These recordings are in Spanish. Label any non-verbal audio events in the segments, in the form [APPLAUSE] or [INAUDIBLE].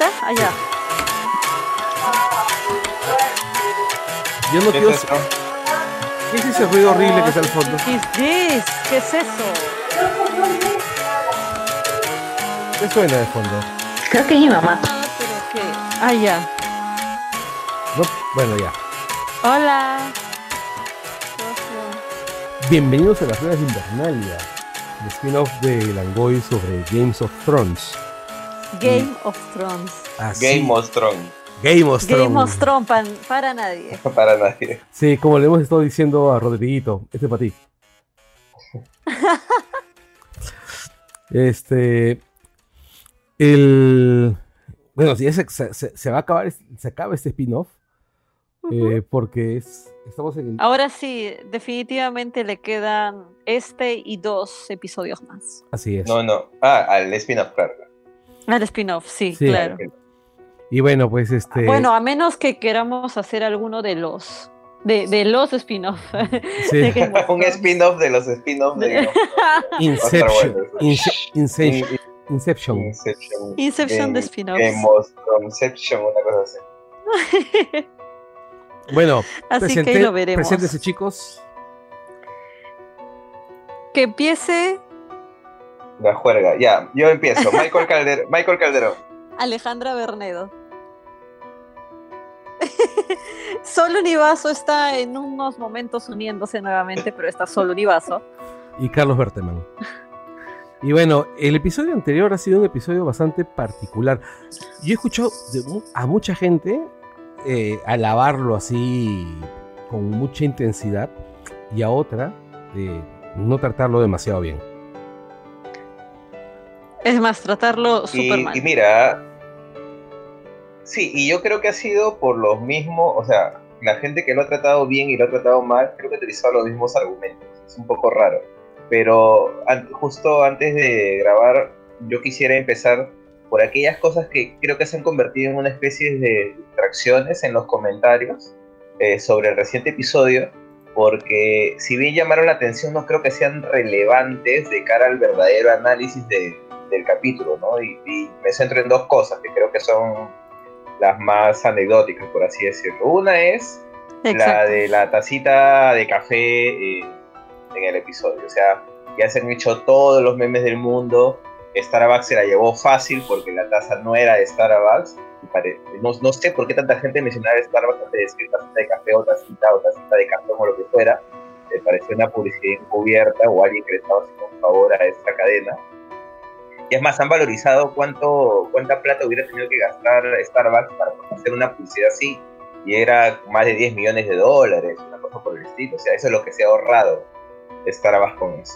Allá. Yo no ¿Qué quiero. es? ¿Qué es ese ruido horrible que está al fondo? ¿Qué es this? ¿Qué es eso? ¿Qué suena de fondo? Creo que es mi mamá. Ah, pero qué. Ah, ya. No, bueno, ya. Hola. Bienvenidos a las ruedas de Invernalia, el spin-off de Langoy sobre Games of Thrones. Game of Thrones. Así, Game of Thrones. Game of Thrones. Game of Thrones para nadie. [LAUGHS] Para nadie. Sí, como le hemos estado diciendo a Rodriguito, este es para ti. [LAUGHS] Este. El. Bueno, si se, se- se va a acabar, se acaba este spin-off. eh, porque es. Estamos en. Ahora sí, definitivamente le quedan este y dos episodios más. Así es. No, no. Ah, al spin-off, claro. Al spin-off, sí, Sí. claro. Y bueno, pues este. Bueno, a menos que queramos hacer alguno de los de, de los spin-off. [LAUGHS] Sí. [LAUGHS] Un spin-off de los spin-offs de [LAUGHS] Inception. Ince-. Inception. Inception. Inception de spin-offs. Thronesception, una cosa así. Bueno, Así que ahí lo veremos. preséntese, chicos. Que empiece La juerga. Ya, yo empiezo. [LAUGHS] Michael, Calder Michael Calderón. Alejandra Bernedo. [LAUGHS] Solo Univaso está en unos momentos uniéndose nuevamente, pero está solo Univaso. y Carlos Berteman. Y bueno, el episodio anterior ha sido un episodio bastante particular. Yo he escuchado de a mucha gente eh, alabarlo así con mucha intensidad y a otra eh, no tratarlo demasiado bien. Es más, tratarlo súper mal. y mira, sí, y yo creo que ha sido por los mismos, o sea, la gente que lo ha tratado bien y lo ha tratado mal, creo que ha utilizado los mismos argumentos. Es un poco raro. Pero an- justo antes de grabar, yo quisiera empezar por aquellas cosas que creo que se han convertido en una especie de distracciones en los comentarios eh, sobre el reciente episodio, porque si bien llamaron la atención, no creo que sean relevantes de cara al verdadero análisis de, del capítulo, ¿no? Y, y me centro en dos cosas que creo que son las más anecdóticas, por así decirlo. Una es la Exacto. de la tacita de café eh, en el episodio. O sea, ya se han hecho todos los memes del mundo. Starbucks se la llevó fácil porque la taza no era de Starbucks. No, no sé por qué tanta gente mencionaba Starbucks antes de decir tacita de café o tacita o tacita de café o lo que fuera. Me pareció una publicidad encubierta o alguien que le estaba haciendo un favor a esta cadena. Y es más, han valorizado cuánto, cuánta plata hubiera tenido que gastar Starbucks para hacer una publicidad así y era más de 10 millones de dólares, una cosa por el estilo. O sea, eso es lo que se ha ahorrado Starbucks con eso.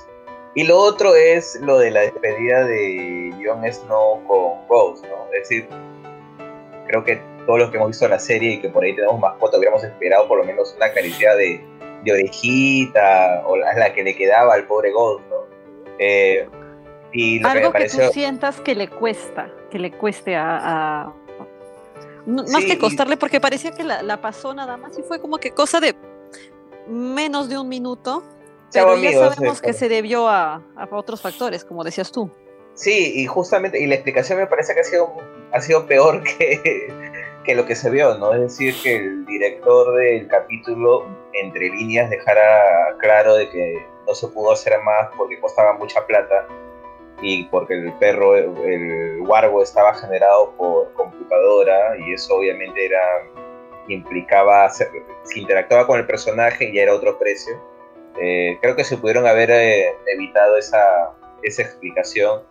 Y lo otro es lo de la despedida de Jon Snow con Ghost, ¿no? Es decir, creo que todos los que hemos visto la serie y que por ahí tenemos mascota hubiéramos esperado por lo menos una caricia de, de orejita o la, la que le quedaba al pobre Ghost, ¿no? Eh, y lo que Algo que pareció... tú sientas que le cuesta, que le cueste a... a- No- Más que costarle, porque parecía que la, la pasó nada más y fue como que cosa de menos de un minuto, pero ya amigos, sabemos que se debió a, a otros factores, como decías tú. Sí, y justamente, y la explicación me parece que ha sido, ha sido peor [LAUGHS] que, que lo que se vio, ¿no? Es decir, que el director del capítulo, entre líneas, dejara claro de que no se pudo hacer más porque costaba mucha plata y porque el perro, el wargo estaba generado por computadora y eso obviamente era implicaba, si interactuaba con el personaje ya era otro precio. Eh, creo que se pudieron haber eh, evitado esa, esa explicación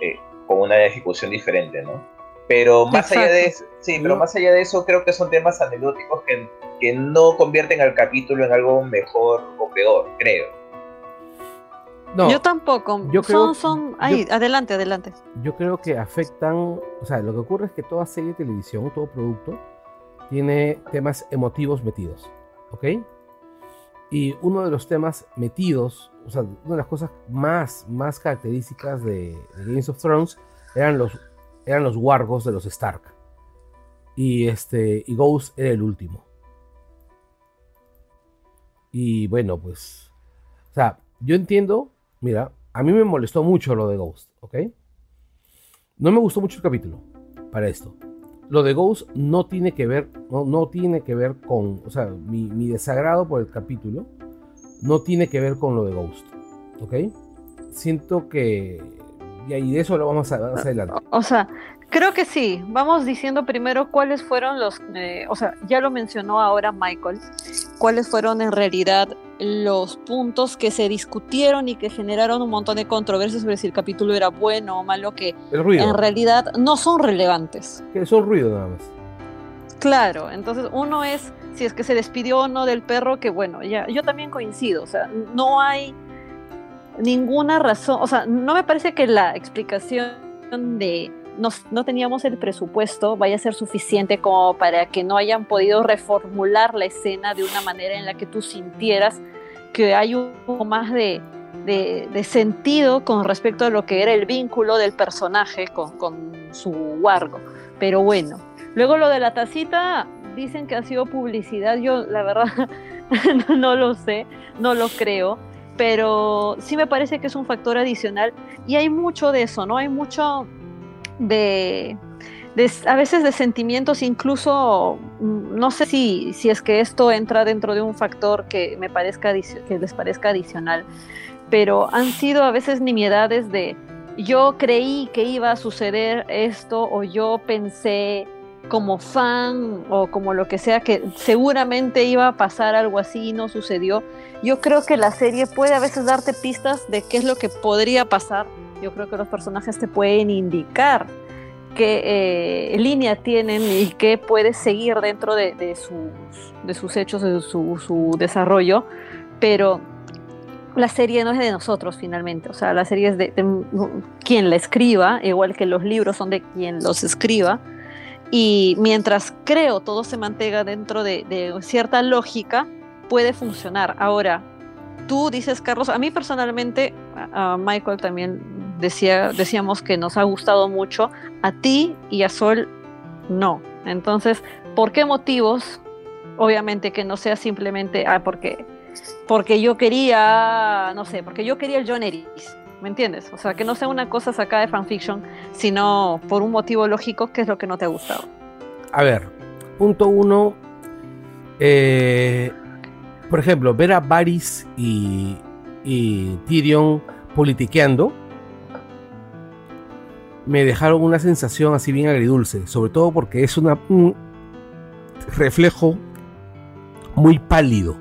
eh, con una ejecución diferente, ¿no? Pero más allá de eso, sí, pero más allá de eso, creo que son temas anecdóticos que, que no convierten al capítulo en algo mejor o peor, creo. No, yo tampoco. yo creo- son, son. Ahí, adelante, adelante. yo creo que afectan, o sea, lo que ocurre es que toda serie de televisión, todo producto, tiene temas emotivos metidos, ¿ok? Y uno de los temas metidos, o sea, una de las cosas más, más características de, de Games of Thrones eran los, eran los wargos de los Stark. Y, este, y Ghost era el último. Y bueno, pues, o sea, yo entiendo, mira, a mí me molestó mucho lo de Ghost, ¿ok? No me gustó mucho el capítulo. para esto. Lo de Ghost no tiene que ver, no, no tiene que ver con, o sea, mi, mi desagrado por el capítulo no tiene que ver con lo de Ghost, ¿ok? Siento que, y de eso lo vamos a más adelante. O sea, creo que sí. Vamos diciendo primero cuáles fueron los, eh, o sea, ya lo mencionó ahora Michael, cuáles fueron en realidad los puntos que se discutieron y que generaron un montón de controversias sobre si el capítulo era bueno o malo, que en realidad no son relevantes. Que son ruido nada más. Claro, entonces uno es si es que se despidió o no del perro, que bueno, ya yo también coincido, o sea, no hay ninguna razón, o sea, no me parece que la explicación de no, teníamos el presupuesto vaya a ser suficiente como para que no hayan podido reformular la escena de una manera en la que tú sintieras que hay un poco más de, sentido con respecto a lo que era el vínculo del personaje con, su wargo. Pero bueno, luego lo de la tacita, dicen que ha sido publicidad, yo la verdad [LAUGHS] no lo sé, no lo creo pero sí me parece que es un factor adicional y hay mucho de eso, ¿no? Hay mucho de, a veces de sentimientos, incluso mm, no sé si, si es que esto entra dentro de un factor que me parezca que les parezca adicional, pero han sido a veces nimiedades de yo creí que iba a suceder esto o yo pensé como fan o como lo que sea que seguramente iba a pasar algo así y no sucedió. Yo creo que la serie puede a veces darte pistas de qué es lo que podría pasar. Yo creo que los personajes te pueden indicar qué eh, línea tienen y qué puedes seguir dentro de, sus, de sus hechos, de su, desarrollo, pero la serie no es de nosotros finalmente, o sea, la serie es de, de, quien la escriba, igual que los libros son de quien los escriba, y mientras creo todo se mantenga dentro de, cierta lógica, puede funcionar. Ahora, tú dices, Carlos, a mí personalmente, a Michael también decía, decíamos que nos ha gustado mucho, a ti y a Sol no. Entonces, ¿por qué motivos? Obviamente que no sea simplemente, ah, porque, porque yo quería, no sé, porque yo quería el John Eris. ¿Me entiendes? O sea, que no sea una cosa sacada de fanfiction, sino por un motivo lógico, que es lo que no te ha gustado. A ver, punto uno. Eh, por ejemplo, ver a Varys y, Tyrion politiqueando me dejaron una sensación así bien agridulce, sobre todo porque es un reflejo muy pálido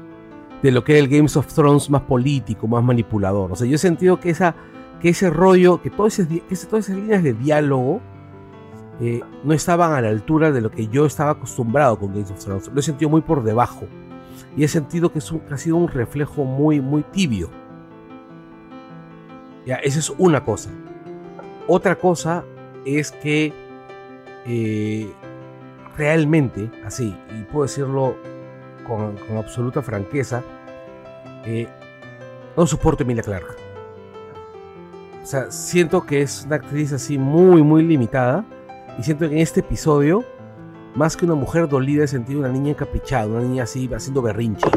de lo que era el Games of Thrones más político, más manipulador. O sea, yo he sentido que, esa, que ese rollo, que, todo ese, todas esas líneas de diálogo eh, no estaban a la altura de lo que yo estaba acostumbrado con Games of Thrones. Lo he sentido muy por debajo. Y he sentido que, es ha sido un reflejo muy, muy tibio. Ya, esa es una cosa. Otra cosa es que eh, realmente, así, y puedo decirlo con, absoluta franqueza, eh, no soporto a Emilia Clark. O sea, siento que es una actriz así muy, muy limitada. Y siento que en este episodio, más que una mujer dolida, he sentido una niña encaprichada, una niña así haciendo berrinche.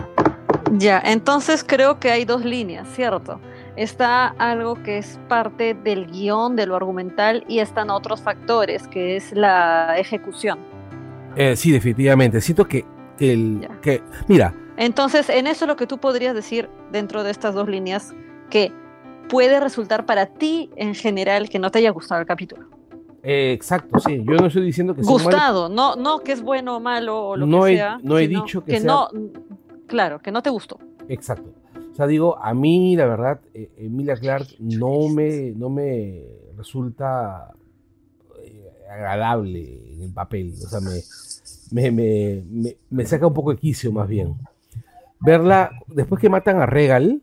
Ya, entonces creo que hay dos líneas, ¿cierto? Está algo que es parte del guion, de lo argumental, y están otros factores, que es la ejecución. Eh, sí, definitivamente. Siento que que, mira. Entonces, en eso lo que tú podrías decir dentro de estas dos líneas, que puede resultar para ti en general que no te haya gustado el capítulo. Eh, exacto, sí. Yo no estoy diciendo que gustado, no, no que es bueno o malo o lo no que he, sea. No he dicho que, no, claro, que no te gustó. Exacto. O sea, digo, a mí la verdad, eh, Emilia Clark no me, no me resulta eh, agradable en el papel. O sea, me, me, saca un poco de quicio más bien. Verla, después que matan a Regal,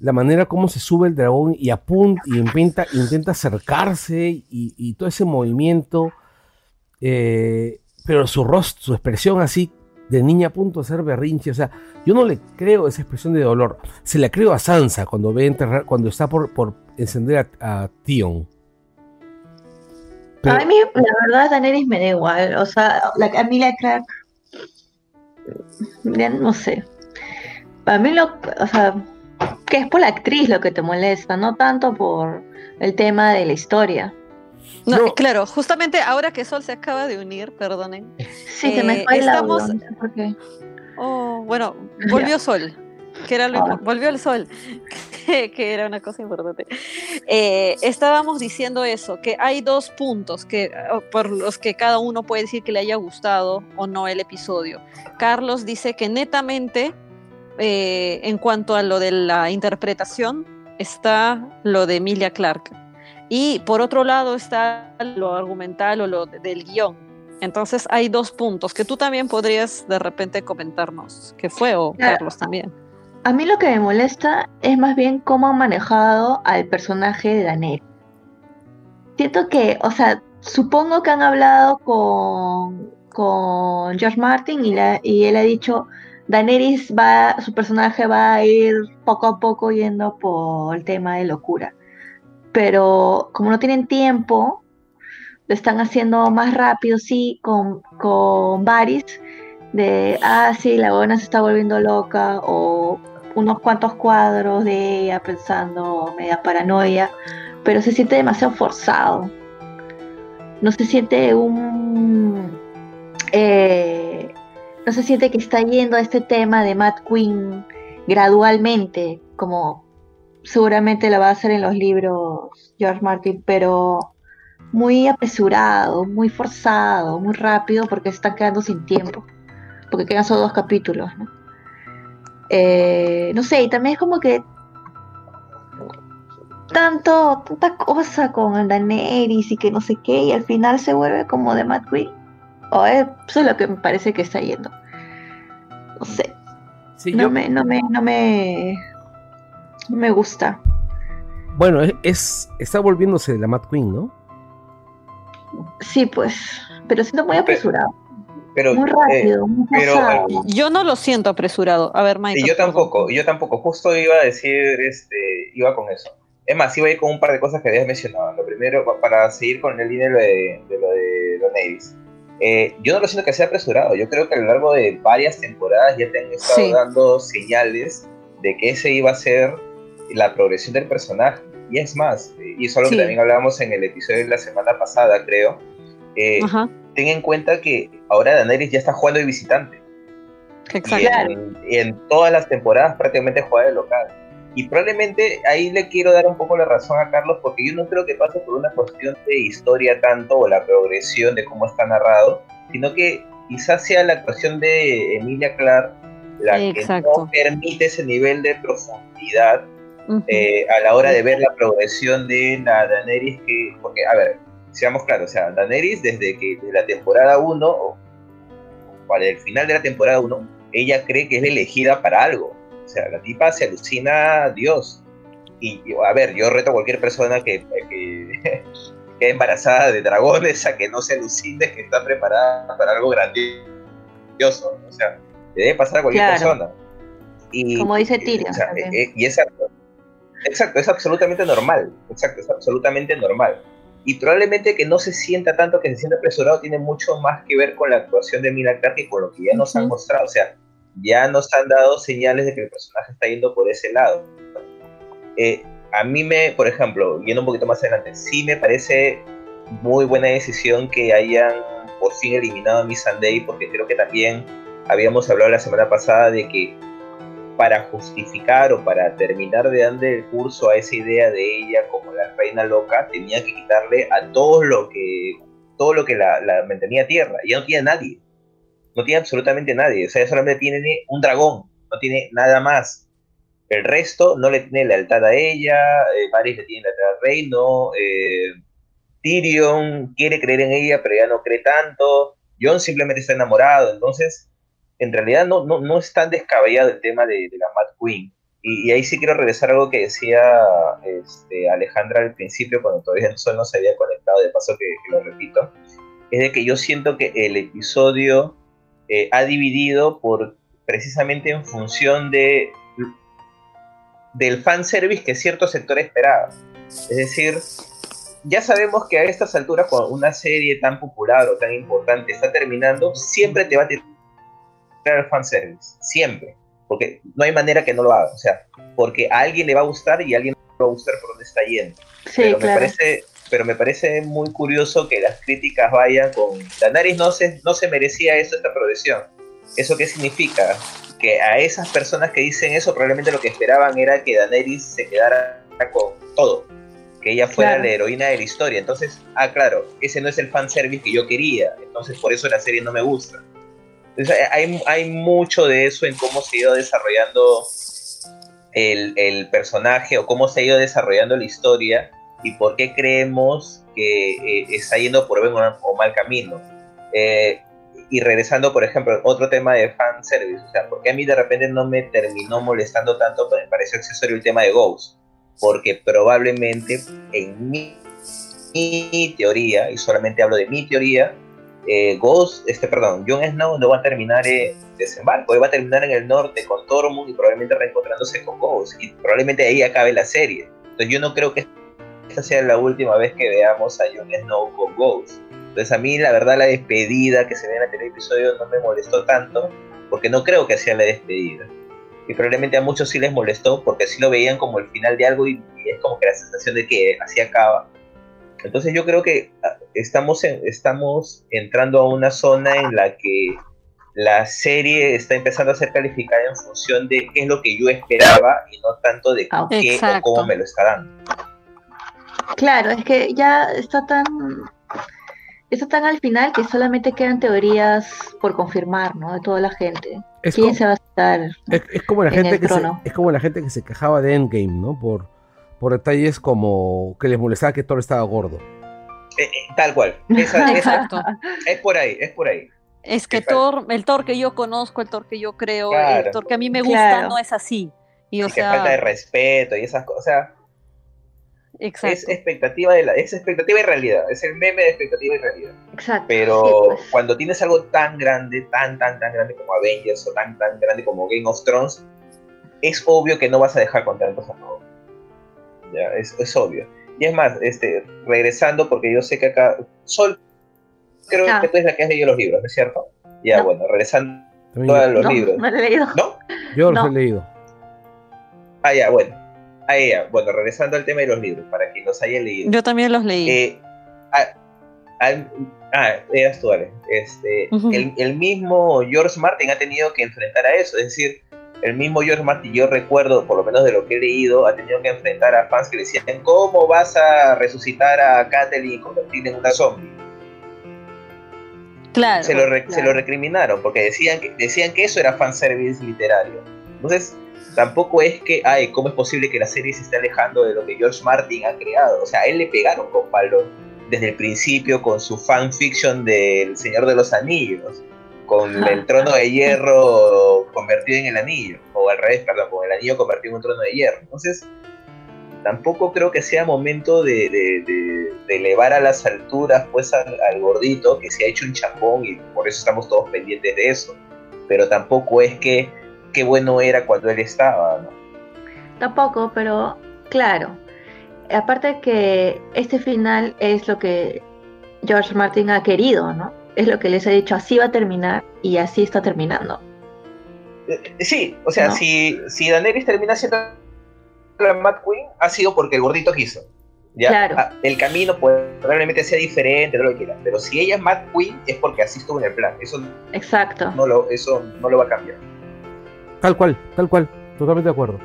la manera como se sube el dragón y apunta y intenta, intenta acercarse y, todo ese movimiento, eh, pero su rostro, su expresión así de niña a punto de ser berrinche, o sea, yo no le creo esa expresión de dolor, se la creo a Sansa cuando ve enterrar, cuando está por, por encender a, a Tion. A mí, la verdad, Daenerys me da igual. O sea, la Camila Clark. no sé. Para mí, lo. O sea, que es por la actriz lo que te molesta, no tanto por el tema de la historia. No, No. claro, justamente ahora que Sol se acaba de unir, perdonen. Sí, se me Eh, el estamos- audio, no. Oh, bueno, volvió Sol, que era lo Ah. volvió el Sol, [LAUGHS] que, que era una cosa importante. Eh, estábamos diciendo eso, que hay dos puntos que por los que cada uno puede decir que le haya gustado o no el episodio. Carlos dice que netamente, eh, en cuanto a lo de la interpretación, está lo de Emilia Clarke. Y por otro lado está lo argumental o lo de- del guion. Entonces hay dos puntos que tú también podrías de repente comentarnos. ¿Qué fue? O Claro. Carlos también. A mí lo que me molesta es más bien cómo han manejado al personaje de Daenerys. Siento que, o sea, supongo que han hablado con, con George Martin y él ha dicho, Daenerys va, su personaje va a ir poco a poco yendo por el tema de locura. Pero como no tienen tiempo, lo están haciendo más rápido, sí, con, con Varys, de, ah, sí, la buena se está volviendo loca, o unos cuantos cuadros de ella pensando media paranoia, pero se siente demasiado forzado. No se siente un... eh, no se siente que está yendo a este tema de Mad Queen gradualmente, como seguramente lo va a hacer en los libros George Martin, pero muy apresurado, muy forzado, muy rápido, porque se están quedando sin tiempo, porque quedan solo dos capítulos, ¿no? Eh, no sé, y también es como que tanto, tanta cosa con Daenerys y que no sé qué, y al final se vuelve como de Mad Queen. O eso es lo que me parece que está yendo. No sé, Sí, no yo- me, no me, no me, no me gusta. Bueno, es, es- está volviéndose la Mad Queen, ¿no? Sí, pues, pero siento muy apresurado, Pero, muy eh, rápido, muy pero. Yo no lo siento apresurado. A ver, Mike. y yo tampoco, yo tampoco. Justo iba a decir, este, iba con eso. Es más, iba a ir con un par de cosas que habías mencionado. Lo primero, pa- para seguir con el línea de lo de, lo de Daenerys. Eh, yo no lo siento que sea apresurado. Yo creo que a lo largo de varias temporadas ya te han estado Sí. dando señales de que ese iba a ser la progresión del personaje. Y es más, eh, y eso es algo Sí. que también hablábamos en el episodio de la semana pasada, creo. Eh, Ajá, ten en cuenta que ahora Daenerys ya está jugando de visitante. Exacto. en, y en todas las temporadas prácticamente juega de local. Y probablemente ahí le quiero dar un poco la razón a Carlos, porque yo no creo que pase por una cuestión de historia tanto o la progresión de cómo está narrado, sino que quizás sea la actuación de Emilia Clarke la que Exacto. no permite ese nivel de profundidad eh, a la hora de ver la progresión de la Daenerys que, porque, a ver, seamos claros, o sea, Daenerys desde que de la temporada 1 o para el final de la temporada 1, ella cree que es elegida para algo. O sea, la tipa se alucina a Dios. Y, y, a ver, yo reto a cualquier persona que, que [LAUGHS] quede embarazada de dragones a que no se alucine que está preparada para algo grandioso. O sea, le debe pasar a cualquier Claro. persona. Y, Como dice Tyrion o sea, también. eh, y es Exacto, es absolutamente normal. Exacto, es absolutamente normal. Y probablemente que no se sienta tanto, que se sienta apresurado, tiene mucho más que ver con la actuación de Mina Clarke y con lo que ya nos han Ujú. mostrado. O sea, ya nos han dado señales de que el personaje está yendo por ese lado. Eh, a mí me, por ejemplo, yendo un poquito más adelante, sí me parece muy buena decisión que hayan por fin eliminado a Miss Sunday, porque creo que también habíamos hablado la semana pasada de que para justificar o para terminar de darle el curso a esa idea de ella como la reina loca, tenía que quitarle a todo lo que todo lo que la, mantenía tierra. Ya no tiene nadie. No tiene absolutamente nadie. O sea, solamente tiene un dragón. No tiene nada más. El resto no le tiene lealtad a ella. Eh, le tiene lealtad al reino. Eh, Tyrion quiere creer en ella, pero ya no cree tanto. Jon simplemente está enamorado. Entonces, en realidad no, no, no es tan descabellado el tema de, de la Mad Queen. Y, y, ahí sí quiero regresar a algo que decía este, Alejandra al principio, cuando todavía [LAUGHS] no se había conectado, de paso que, que, lo repito, es de que yo siento que el episodio eh, ha dividido por precisamente en función de del fanservice que cierto sector esperaba. Es decir, ya sabemos que a estas alturas, cuando una serie tan popular o tan importante está terminando, siempre te va a tirar el fanservice, siempre, porque no hay manera que no lo haga, o sea, porque a alguien le va a gustar y a alguien no le va a gustar por dónde está yendo. Sí, Pero claro. me parece pero me parece muy curioso que las críticas vayan con Daenerys no se, no se merecía eso, esta progresión. ¿Eso qué significa? Que a esas personas que dicen eso probablemente lo que esperaban era que Daenerys se quedara con todo, que ella fuera la heroína de la historia. Entonces, ah, claro, ese no es el fanservice que yo quería, entonces por eso la serie no me gusta. Hay, hay mucho de eso en cómo se ha ido desarrollando el, el personaje o cómo se ha ido desarrollando la historia y por qué creemos que eh, está yendo por buen o mal camino. Eh, y regresando, por ejemplo, otro tema de fanservice, o sea, ¿por qué a mí de repente no me terminó molestando tanto, pero me pareció accesorio el tema de Ghost? Porque probablemente en mi, teoría, y solamente hablo de mi teoría, eh, Ghost, este, perdón, Jon Snow no va a terminar en desembarco, él va a terminar en el norte con Tormund y probablemente reencontrándose con Ghost, y probablemente ahí acabe la serie. Entonces yo no creo que esta sea la última vez que veamos a Jon Snow con Ghost. Entonces a mí la verdad la despedida que se ve en el episodio no me molestó tanto, porque no creo que sea la despedida. Y probablemente a muchos sí les molestó porque sí lo veían como el final de algo y, es como que la sensación de que así acaba. Entonces yo creo que ah, estamos, estamos entrando a una zona en la que la serie está empezando a ser calificada en función de qué es lo que yo esperaba y no tanto de ah, qué o cómo me lo está dando. Claro, es que ya está tan está tan al final que solamente quedan teorías por confirmar, ¿no? De toda la gente. ¿Quién se va a estar? Es, como la gente que se, es como la gente que se quejaba de Endgame, ¿no? Por, por detalles como que les molestaba que Thor estaba gordo. Eh, eh, tal cual. [LAUGHS] Exacto. Es por ahí, es por ahí. Es que Thor, el Thor que yo conozco, el Thor que yo creo, el Thor que a mí me gusta, no es así. Y, o que falta de respeto y esas cosas. Es expectativa de la, es expectativa y realidad, es el meme de expectativa y realidad. Exacto. Pero pues. cuando tienes algo tan grande, tan, tan, tan grande como Avengers o tan, tan grande como Game of Thrones, es obvio que no vas a dejar contentos a todos. Ya, es, es, obvio. Y es más, este, regresando, porque yo sé que acá, Sol, creo que tú eres la que has leído los libros, ¿no es cierto? Ya, bueno, regresando a los libros. No, lo he leído. ¿No? Yo los he leído. Ah, ya, bueno a ella. Bueno, regresando al tema de los libros, para quien los haya leído. Yo también los leí. Eh, ah, eras tú, Este, el, mismo George Martin ha tenido que enfrentar a eso. Es decir, el mismo George Martin, yo recuerdo, por lo menos de lo que he leído, ha tenido que enfrentar a fans que decían: ¿Cómo vas a resucitar a Kathleen y convertirla en una zombie? Claro, se lo, se lo recriminaron porque decían que, decían que eso era fanservice literario. Entonces, tampoco es que, ay, ¿cómo es posible que la serie se esté alejando de lo que George Martin ha creado? O sea, a él le pegaron con palo desde el principio con su fanfiction del Señor de los Anillos, con [LAUGHS] el trono de hierro convertido en el anillo, o al revés, perdón, con el anillo convertido en un trono de hierro. Entonces, tampoco creo que sea momento de, elevar a las alturas pues al, gordito que se ha hecho un chapón y por eso estamos todos pendientes de eso. Pero tampoco es que qué bueno era cuando él estaba, ¿no? Tampoco, pero claro. Aparte que este final es lo que George Martin ha querido, ¿no? Es lo que les ha dicho, así va a terminar y así está terminando. Eh, sí, o sea, si, si Daenerys termina siendo la Mad Queen, ha sido porque el gordito quiso. ¿ya? Claro. Ah, el camino puede, probablemente sea diferente, lo que quiera, pero si ella es Mad Queen es porque así estuvo en el plan. Eso, Exacto. No lo, eso no lo va a cambiar. Tal cual, tal cual, totalmente de acuerdo.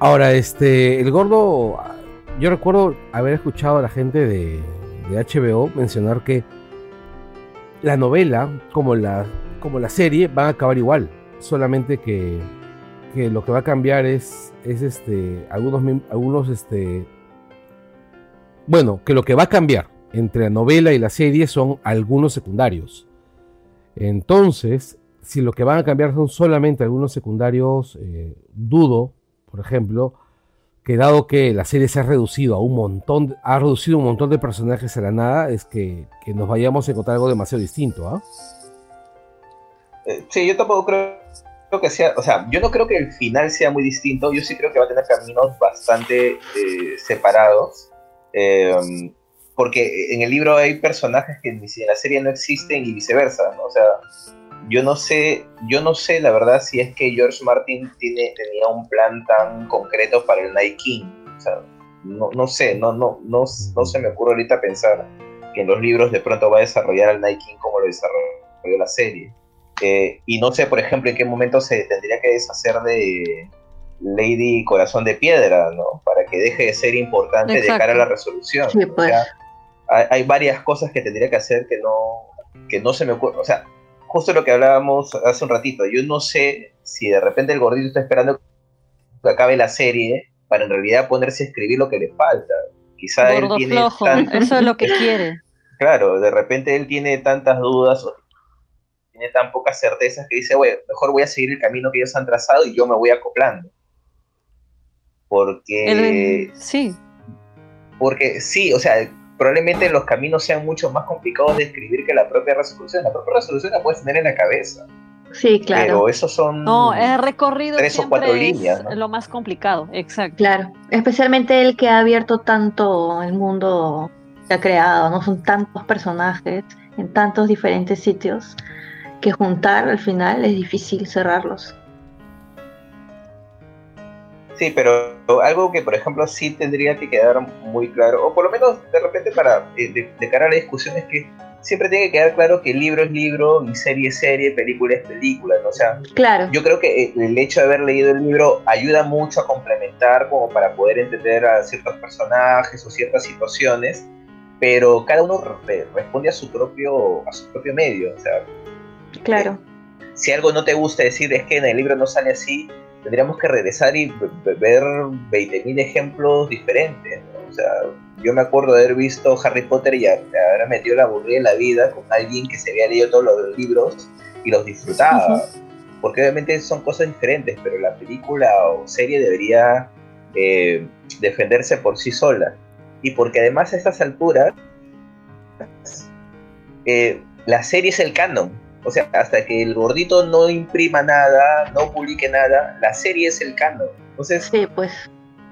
Ahora, este, el gordo, yo recuerdo haber escuchado a la gente de, HBO mencionar que la novela, como la, como la serie, van a acabar igual, solamente que, que lo que va a cambiar es, es este, algunos, algunos, este, bueno, que lo que va a cambiar entre la novela y la serie son algunos secundarios. Entonces, si lo que van a cambiar son solamente algunos secundarios, eh, dudo, por ejemplo, que dado que la serie se ha reducido a un montón, ha reducido un montón de personajes a la nada, es que, nos vayamos a encontrar algo demasiado distinto, ¿ah? Eh, sí, yo tampoco creo, que sea, o sea, yo no creo que el final sea muy distinto, yo sí creo que va a tener caminos bastante eh, separados, porque en el libro hay personajes que en la serie no existen y viceversa, ¿no? O sea, yo no sé, yo no sé la verdad si es que George Martin tiene, tenía un plan tan concreto para el Night King. O sea, no, no sé, no, no, no, no se me ocurre ahorita pensar que en los libros de pronto va a desarrollar al Night King como lo desarrolló la serie. Eh, y no sé, por ejemplo, en qué momento se tendría que deshacer de Lady Corazón de Piedra, ¿no? Para que deje de ser importante de cara a la resolución. Sí, pues. hay, hay, varias cosas que tendría que hacer que no, que no se me ocurre. O sea, justo lo que hablábamos hace un ratito, yo no sé si de repente el gordito está esperando que acabe la serie para en realidad ponerse a escribir lo que le falta. Quizá él tiene [LAUGHS] eso es lo que [LAUGHS] quiere. Claro, de repente él tiene tantas dudas o tiene tan pocas certezas que dice, bueno, mejor voy a seguir el camino que ellos han trazado y yo me voy acoplando. Porque... sí. Porque sí, o sea, probablemente los caminos sean mucho más complicados de escribir que la propia resolución. La propia resolución la puedes tener en la cabeza. Sí, claro. Pero esos son. No, el recorrido. Tres o cuatro líneas. ¿no? Lo más complicado, exacto. Claro. Especialmente el que ha abierto tanto el mundo que ha creado, ¿no? Son tantos personajes en tantos diferentes sitios que juntar al final es difícil cerrarlos. Sí, pero algo que, por ejemplo, sí tendría que quedar muy claro, o por lo menos de repente para eh, de, de cara a la discusión, es que siempre tiene que quedar claro que libro es libro y serie es serie, película es película, ¿no? O sea, claro. yo creo que el hecho de haber leído el libro ayuda mucho a complementar como para poder entender a ciertos personajes o ciertas situaciones, pero cada uno responde a su propio a su propio medio, o sea, claro. Eh, si algo no te gusta decir es que en el libro no sale así, tendríamos que regresar y ver 20.000 ejemplos diferentes, ¿no? O sea, yo me acuerdo de haber visto Harry Potter y haber metido la aburrida en la vida con alguien que se había leído todos los libros y los disfrutaba. Porque obviamente son cosas diferentes, pero la película o serie debería eh, defenderse por sí sola. Y porque además a estas alturas, eh, la serie es el canon. O sea, hasta que el gordito no imprima nada, no publique nada, la serie es el canon. Entonces, sí, pues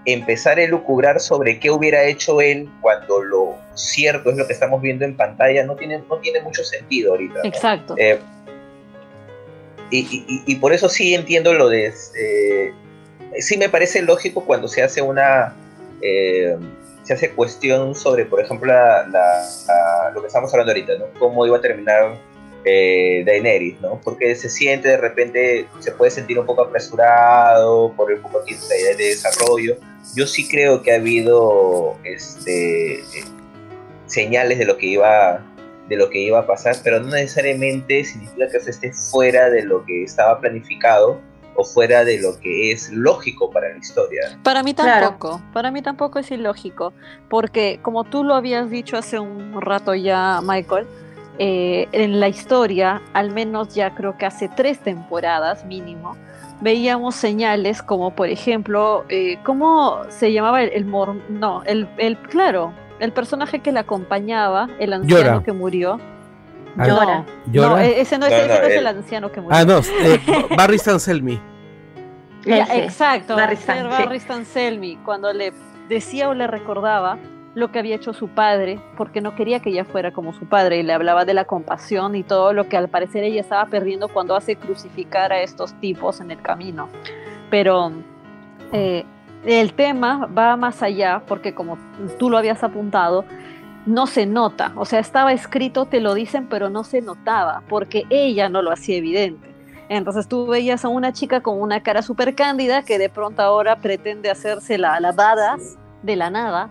empezar a elucubrar sobre qué hubiera hecho él cuando lo cierto es lo que estamos viendo en pantalla no tiene, no tiene mucho sentido ahorita. Exacto. Eh, y, y, y, por eso sí entiendo lo de... Eh, sí me parece lógico cuando se hace una... Eh, se hace cuestión sobre, por ejemplo, la, la, la, lo que estamos hablando ahorita, ¿no? Cómo iba a terminar eh, Daenerys, ¿no? Porque se siente de repente, se puede sentir un poco apresurado por el poco tiempo de desarrollo. Yo sí creo que ha habido este, señales de lo que iba de lo que iba a pasar, pero no necesariamente significa que se esté fuera de lo que estaba planificado o fuera de lo que es lógico para la historia. Para mí tampoco, claro. para mí tampoco es ilógico, porque como tú lo habías dicho hace un rato ya, Michael, eh, en la historia, al menos ya creo que hace tres temporadas mínimo, veíamos señales como por ejemplo, eh, ¿cómo se llamaba el, el mor no, el, el, claro, el personaje que le acompañaba, el anciano Llora. que murió. Ah, Llora. ¿Llora? No, ese no es, No, ese no, no es el- el anciano que murió. Ah, no, eh, [LAUGHS] Barry Stanselmi. Exacto, Barry Stan, Barry. Stanselmi, cuando le decía o le recordaba lo que había hecho su padre, porque no quería que ella fuera como su padre, y le hablaba de la compasión y todo lo que al parecer ella estaba perdiendo cuando hace crucificar a estos tipos en el camino. Pero eh, el tema va más allá, porque como tú lo habías apuntado, no se nota, o sea, estaba escrito, te lo dicen, pero no se notaba, porque ella no lo hacía evidente. Entonces tú veías a una chica con una cara súper cándida que de pronto ahora pretende hacerse la, la de la nada.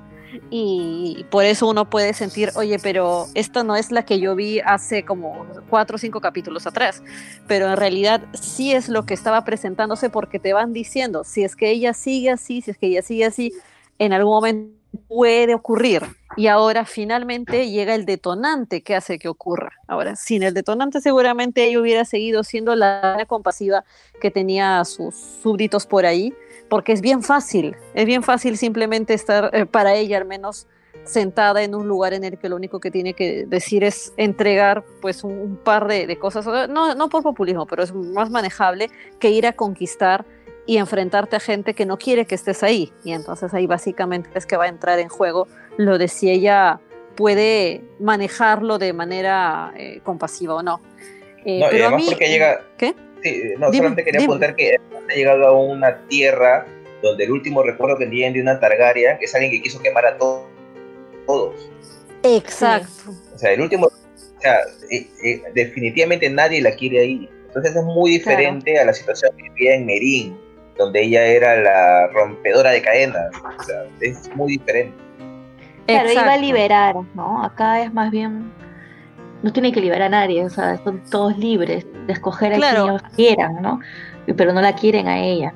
Y por eso uno puede sentir, oye, pero esta no es la que yo vi hace como cuatro o cinco capítulos atrás. Pero en realidad sí es lo que estaba presentándose porque te van diciendo, si es que ella sigue así, si es que ella sigue así, en algún momento puede ocurrir. Y ahora finalmente llega el detonante que hace que ocurra. Ahora, sin el detonante seguramente ella hubiera seguido siendo la compasiva que tenía a sus súbditos por ahí, porque es bien fácil, es bien fácil simplemente estar, eh, para ella al menos, sentada en un lugar en el que lo único que tiene que decir es entregar pues un, un par de, de cosas, no, no por populismo, pero es más manejable que ir a conquistar y enfrentarte a gente que no quiere que estés ahí. Y entonces ahí básicamente es que va a entrar en juego lo de si ella puede manejarlo de manera eh, compasiva o no. Eh, No, y pero a además mí, porque llega- ¿Qué? Sí, no, Dime, solamente quería dime. apuntar que ha llegado a una tierra donde el último recuerdo que tienen de una Targaryen es alguien que quiso quemar a todos. Exacto. O sea, el último, o sea, eh, eh, definitivamente nadie la quiere ahí. Entonces es muy diferente a la situación que vivía en Merín, donde ella era la rompedora de cadenas. O sea, es muy diferente. Claro, iba a liberar, ¿no? Acá es más bien no tiene que liberar a nadie, o sea, son todos libres de escoger a quien ellos quieran, ¿no? Pero no la quieren a ella.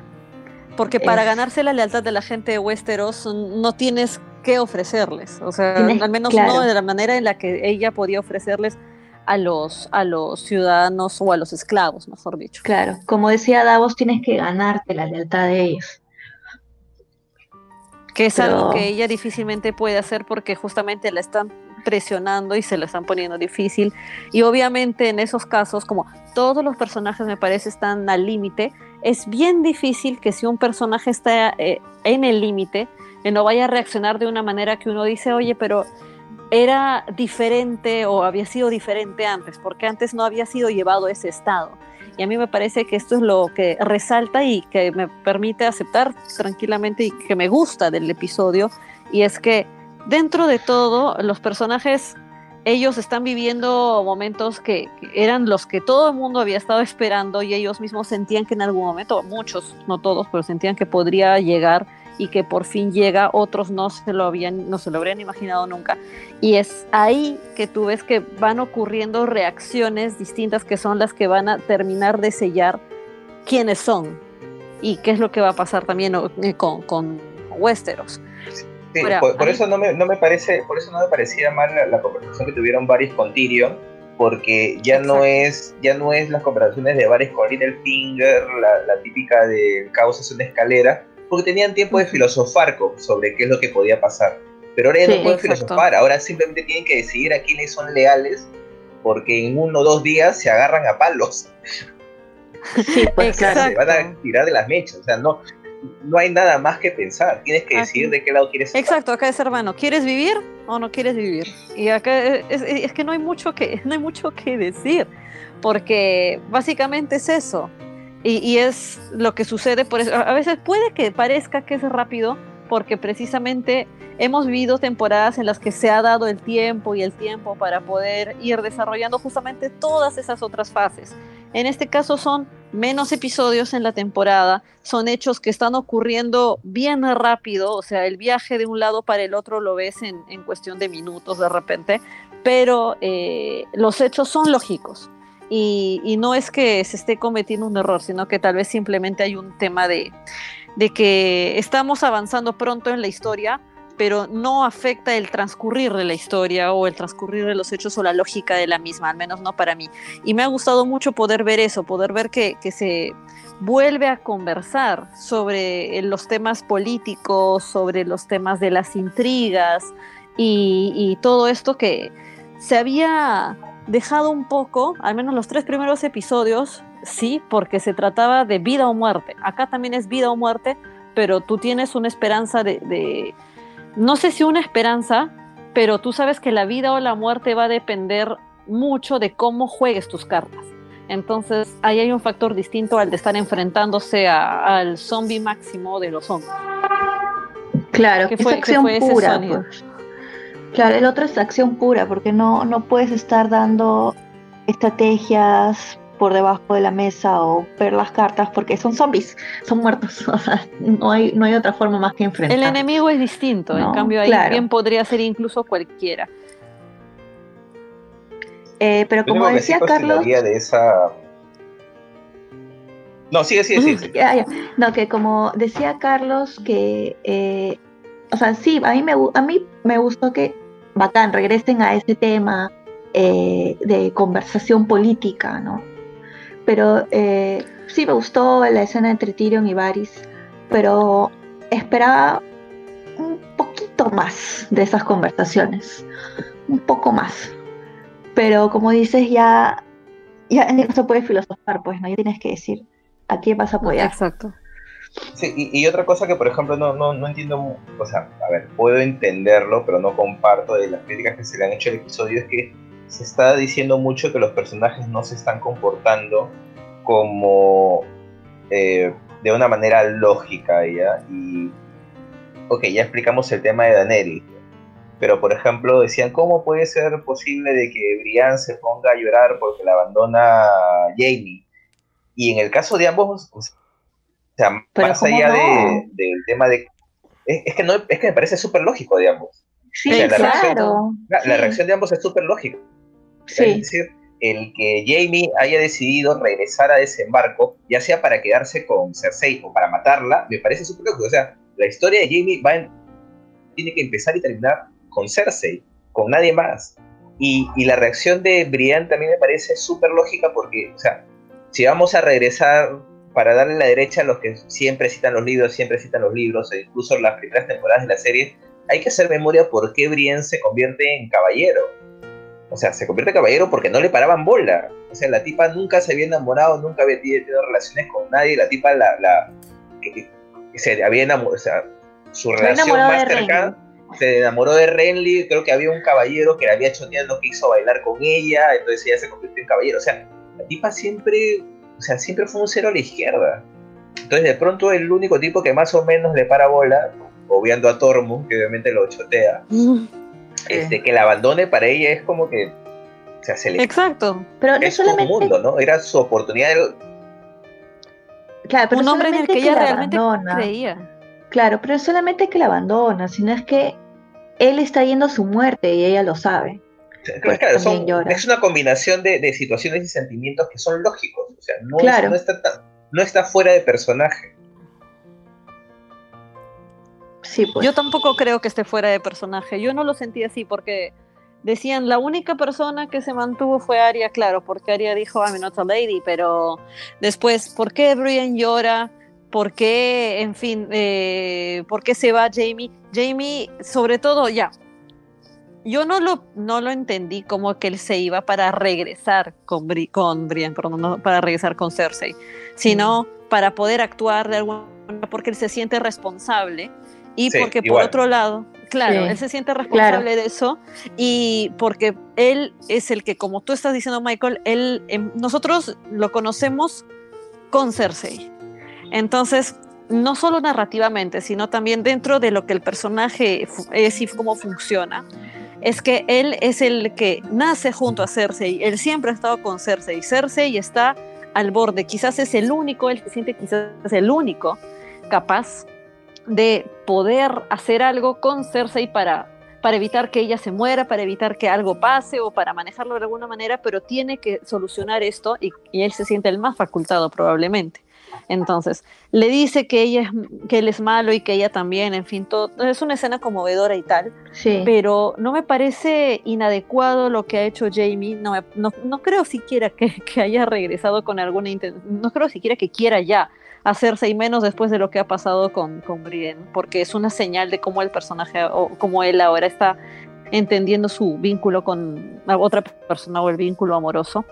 Porque para ganarse la lealtad de la gente de Westeros no tienes que ofrecerles, o sea, al menos no de la manera en la que ella podía ofrecerles a los, a los ciudadanos o a los esclavos, mejor dicho. Claro, como decía Davos, tienes que ganarte la lealtad de ellos. Que es algo que ella difícilmente puede hacer porque justamente la están presionando y se la están poniendo difícil. Y obviamente en esos casos, como todos los personajes me parece están al límite, es bien difícil que si un personaje está eh, en el límite, eh, no vaya a reaccionar de una manera que uno dice, oye, pero era diferente o había sido diferente antes, porque antes no había sido llevado a ese estado. Y a mí me parece que esto es lo que resalta y que me permite aceptar tranquilamente y que me gusta del episodio, y es que dentro de todo, los personajes, ellos están viviendo momentos que, eran los que todo el mundo había estado esperando y ellos mismos sentían que en algún momento, muchos, no todos, pero sentían que podría llegar y que por fin llega, otros no se lo habían, no se lo habrían imaginado nunca. Y es ahí que tú ves que van ocurriendo reacciones distintas que son las que van a terminar de sellar quiénes son y qué es lo que va a pasar también eh, con, con Westeros por, eso no me, no me, parece, por eso no me parecía mal la, conversación que tuvieron Varys con Tyrion, porque ya no es, ya no es las conversaciones de Varys con Littlefinger, la, la típica de caos es una escalera, porque tenían tiempo de filosofar sobre qué es lo que podía pasar. Pero ahora ya no pueden filosofar, ahora simplemente tienen que decidir a quiénes son leales, porque en uno o dos días se agarran a palos. Sí, pues, [LAUGHS] se van a tirar de las mechas. O sea, no, no hay nada más que pensar, tienes que decidir de qué lado quieres estar. Exacto, acá es hermano, ¿quieres vivir o no quieres vivir? Y acá es, que no hay mucho que [LAUGHS] no hay mucho que decir, porque básicamente es eso. Y, y, es lo que sucede por eso. A veces puede que parezca que es rápido, porque precisamente hemos vivido temporadas en las que se ha dado el tiempo y el tiempo para poder ir desarrollando justamente todas esas otras fases. En este caso son menos episodios en la temporada, son hechos que están ocurriendo bien rápido, o sea, el viaje de un lado para el otro lo ves en, cuestión de minutos de repente, pero eh, los hechos son lógicos. Y, no es que se esté cometiendo un error, sino que tal vez simplemente hay un tema de, de que estamos avanzando pronto en la historia, pero no afecta el transcurrir de la historia o el transcurrir de los hechos o la lógica de la misma, al menos no para mí. Y me ha gustado mucho poder ver eso, poder ver que, se vuelve a conversar sobre los temas políticos, sobre los temas de las intrigas y, todo esto que se había dejado un poco, al menos los tres primeros episodios, sí, porque se trataba de vida o muerte. Acá también es vida o muerte, pero tú tienes una esperanza de no sé si una esperanza, pero tú sabes que la vida o la muerte va a depender mucho de cómo juegues tus cartas. Entonces ahí hay un factor distinto al de estar enfrentándose al zombie máximo de los zombies. Claro, que fue, acción pura. Pues. Claro, el otro es acción pura, porque no, no puedes estar dando estrategias por debajo de la mesa o ver las cartas porque son zombies, son muertos, o [LAUGHS] sea, no hay, no hay otra forma más que enfrentar. El enemigo es distinto, en cambio ahí bien podría ser incluso cualquiera. Eh, pero como decía Carlos... De esa... No, sigue, sigue, sigue. [LAUGHS] No, que como decía Carlos, que... Eh, o sea, sí, a mí, me, a mí me gustó que, bacán, regresen a ese tema eh, de conversación política, ¿no? Pero eh, sí me gustó la escena entre Tyrion y Varys, pero esperaba un poquito más de esas conversaciones, un poco más. Pero como dices, ya, ya no se puede filosofar, pues, ¿no? Ya tienes que decir a quién vas a apoyar. Exacto. Sí, y, otra cosa que, por ejemplo, no, no, no, entiendo, o sea, a ver, puedo entenderlo, pero no comparto de las críticas que se le han hecho al episodio, es que se está diciendo mucho que los personajes no se están comportando como, eh, de una manera lógica, ¿ya? Y, ok, ya explicamos el tema de Daenerys, pero por ejemplo decían, ¿cómo puede ser posible de que Brian se ponga a llorar porque la abandona Jamie? Y en el caso de ambos, o sea, más allá del tema de... Es, que no, es que me parece súper lógico de ambos. Sí, la claro. Reacción, la, reacción de ambos es súper lógica. Sí. Es decir, el que Jamie haya decidido regresar a desembarco, ya sea para quedarse con Cersei o para matarla, me parece súper lógico. O sea, la historia de Jamie va tiene que empezar y terminar con Cersei, con nadie más. Y, y la reacción de Brienne también me parece súper lógica porque, o sea, si vamos a regresar para darle la derecha a los que siempre citan los libros, siempre citan los libros, e incluso las primeras temporadas de la serie, hay que hacer memoria por qué Brienne se convierte en caballero. O sea, se convierte en caballero porque no le paraban bola. O sea, la tipa nunca se había enamorado, nunca había tenido relaciones con nadie. La tipa, la, la se había enamorado, o sea, su relación más cercana se enamoró de Renly, creo que había un caballero que la había choteado que hizo bailar con ella, entonces ella se convirtió en caballero. O sea, la tipa siempre, o sea, siempre fue un cero a la izquierda. Entonces de pronto el único tipo que más o menos le para bola, obviando a Tormund, que obviamente lo chotea, este, que la abandone para ella es como que, o sea, se le... Exacto. Pero no es solamente... mundo, ¿no? Era su oportunidad de... Claro, pero un hombre en el que, ella realmente creía. Claro, pero es solamente que la abandona, sino es que él está yendo a su muerte y ella lo sabe. Claro, es una combinación de, situaciones y sentimientos que son lógicos. O sea, no, está, no está fuera de personaje. Sí, pues. Yo tampoco creo que esté fuera de personaje. Yo no lo sentí así porque decían la única persona que se mantuvo fue Aria, claro, porque Aria dijo I'm not a lady, pero después, ¿por qué Brian llora? ¿Por qué, en fin, eh, por qué se va Jamie? Jamie, sobre todo, ya, yo no lo, no lo entendí como que él se iba para regresar con, con Brian, perdón, no para regresar con Cersei, sino mm. para poder actuar de alguna manera porque él se siente responsable y porque por otro lado, claro, él se siente responsable de eso y porque él es el que, como tú estás diciendo, Michael, él, em, nosotros lo conocemos con Cersei. Entonces, no solo narrativamente, sino también dentro de lo que el personaje es y cómo funciona es que él es el que nace junto a Cersei, él siempre ha estado con Cersei, Cersei está al borde, quizás es el único, él se siente quizás es el único capaz de poder hacer algo con Cersei para, para evitar que ella se muera, para evitar que algo pase o para manejarlo de alguna manera, pero tiene que solucionar esto y él se siente el más facultado probablemente. Entonces, le dice que ella es, que él es malo y que ella también, en fin, todo, es una escena conmovedora y tal. Pero no me parece inadecuado lo que ha hecho Jamie. No, no, creo siquiera que, haya regresado con alguna intención. No creo siquiera que quiera ya hacerse y menos después de lo que ha pasado con, con Brienne, porque es una señal de cómo el personaje o cómo él ahora está entendiendo su vínculo con otra persona o el vínculo amoroso,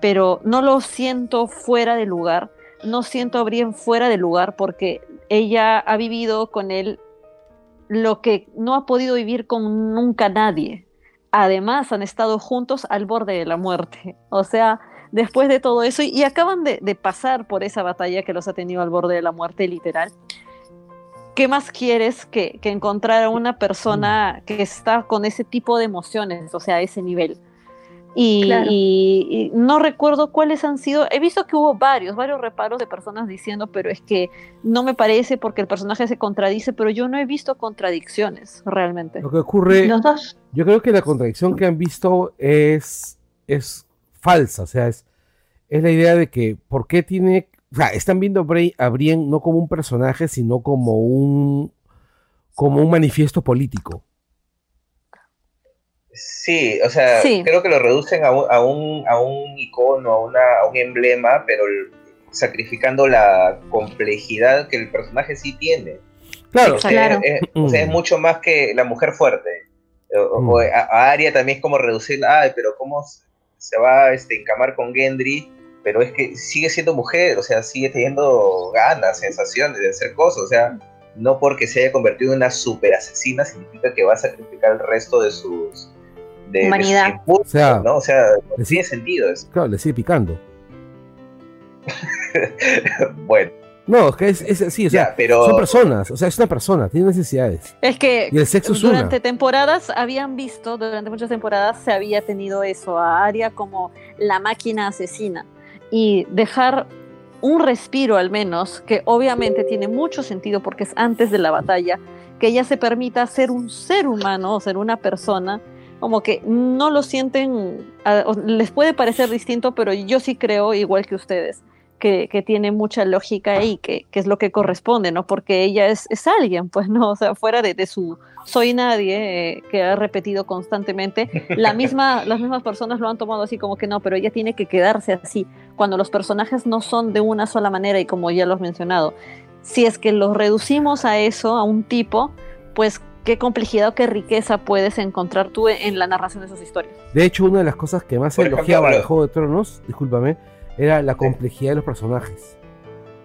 pero no lo siento fuera de lugar no siento a Brienne fuera de lugar porque ella ha vivido con él lo que no ha podido vivir con nunca nadie. Además, han estado juntos al borde de la muerte. O sea, después de todo eso, y, acaban de, pasar por esa batalla que los ha tenido al borde de la muerte, literal. ¿Qué más quieres que, que encontrar a una persona que está con ese tipo de emociones, o sea, a ese nivel? Y, no recuerdo cuáles han sido. He visto que hubo varios, varios reparos de personas diciendo, pero es que no me parece porque el personaje se contradice, pero yo no he visto contradicciones realmente. Lo que ocurre. Yo creo que la contradicción que han visto es, es falsa. O sea, es, es la idea de que, ¿por qué tiene. O sea, están viendo a Brienne no como un personaje, sino como un, como un manifiesto político. Sí, o sea, creo que lo reducen a un, a un, a un icono, a, una, a un emblema, pero sacrificando la complejidad que el personaje sí tiene. Claro, claro. Es, o sea, es mm. mucho más que la mujer fuerte. O, mm. a, Aria también es como reducir, ay, pero cómo se va a este, encamar con Gendry, pero es que sigue siendo mujer, o sea, sigue teniendo ganas, sensaciones de hacer cosas, o sea, no porque se haya convertido en una super asesina significa que va a sacrificar el resto de sus de, humanidad. o sea, ¿no? O sea, tiene sentido eso. Claro, le sigue picando. [LAUGHS] bueno, No, es que es, es así, o sea, Ya, pero- son personas, o sea, es una persona, tiene necesidades. Es que Y el sexo es durante una. temporadas habían visto, durante muchas temporadas se había tenido eso, a Arya como la máquina asesina. Y dejar un respiro al menos, que obviamente tiene mucho sentido porque es antes de la batalla, que ella se permita ser un ser humano o ser una persona, como que no lo sienten, les puede parecer distinto, pero yo sí creo, igual que ustedes, que, que tiene mucha lógica ahí, que, que es lo que corresponde, ¿no? Porque ella es, es alguien, pues, ¿no? [LAUGHS] O sea, fuera de, de su soy nadie, eh, que ha repetido constantemente, la [LAUGHS] misma, las mismas personas lo han tomado así como que no, pero ella tiene que quedarse así, cuando los personajes no son de una sola manera y como ya lo has mencionado, si es que los reducimos a eso, a un tipo, pues qué complejidad o qué riqueza puedes encontrar tú en, la narración de sus historias. De hecho, una de las cosas que más elogiaba lo- el Juego de Tronos, discúlpame, era la complejidad de los personajes.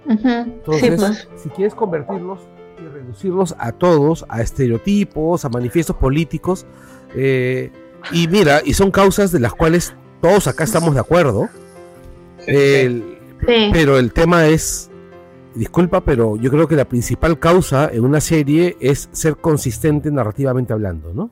Entonces, pues. si quieres convertirlos y reducirlos a todos, a estereotipos, a manifiestos políticos, eh, y mira, y son causas de las cuales todos acá estamos de acuerdo, el- Sí. pero el tema es, disculpa, pero yo creo que la principal causa en una serie es ser consistente narrativamente hablando, ¿no?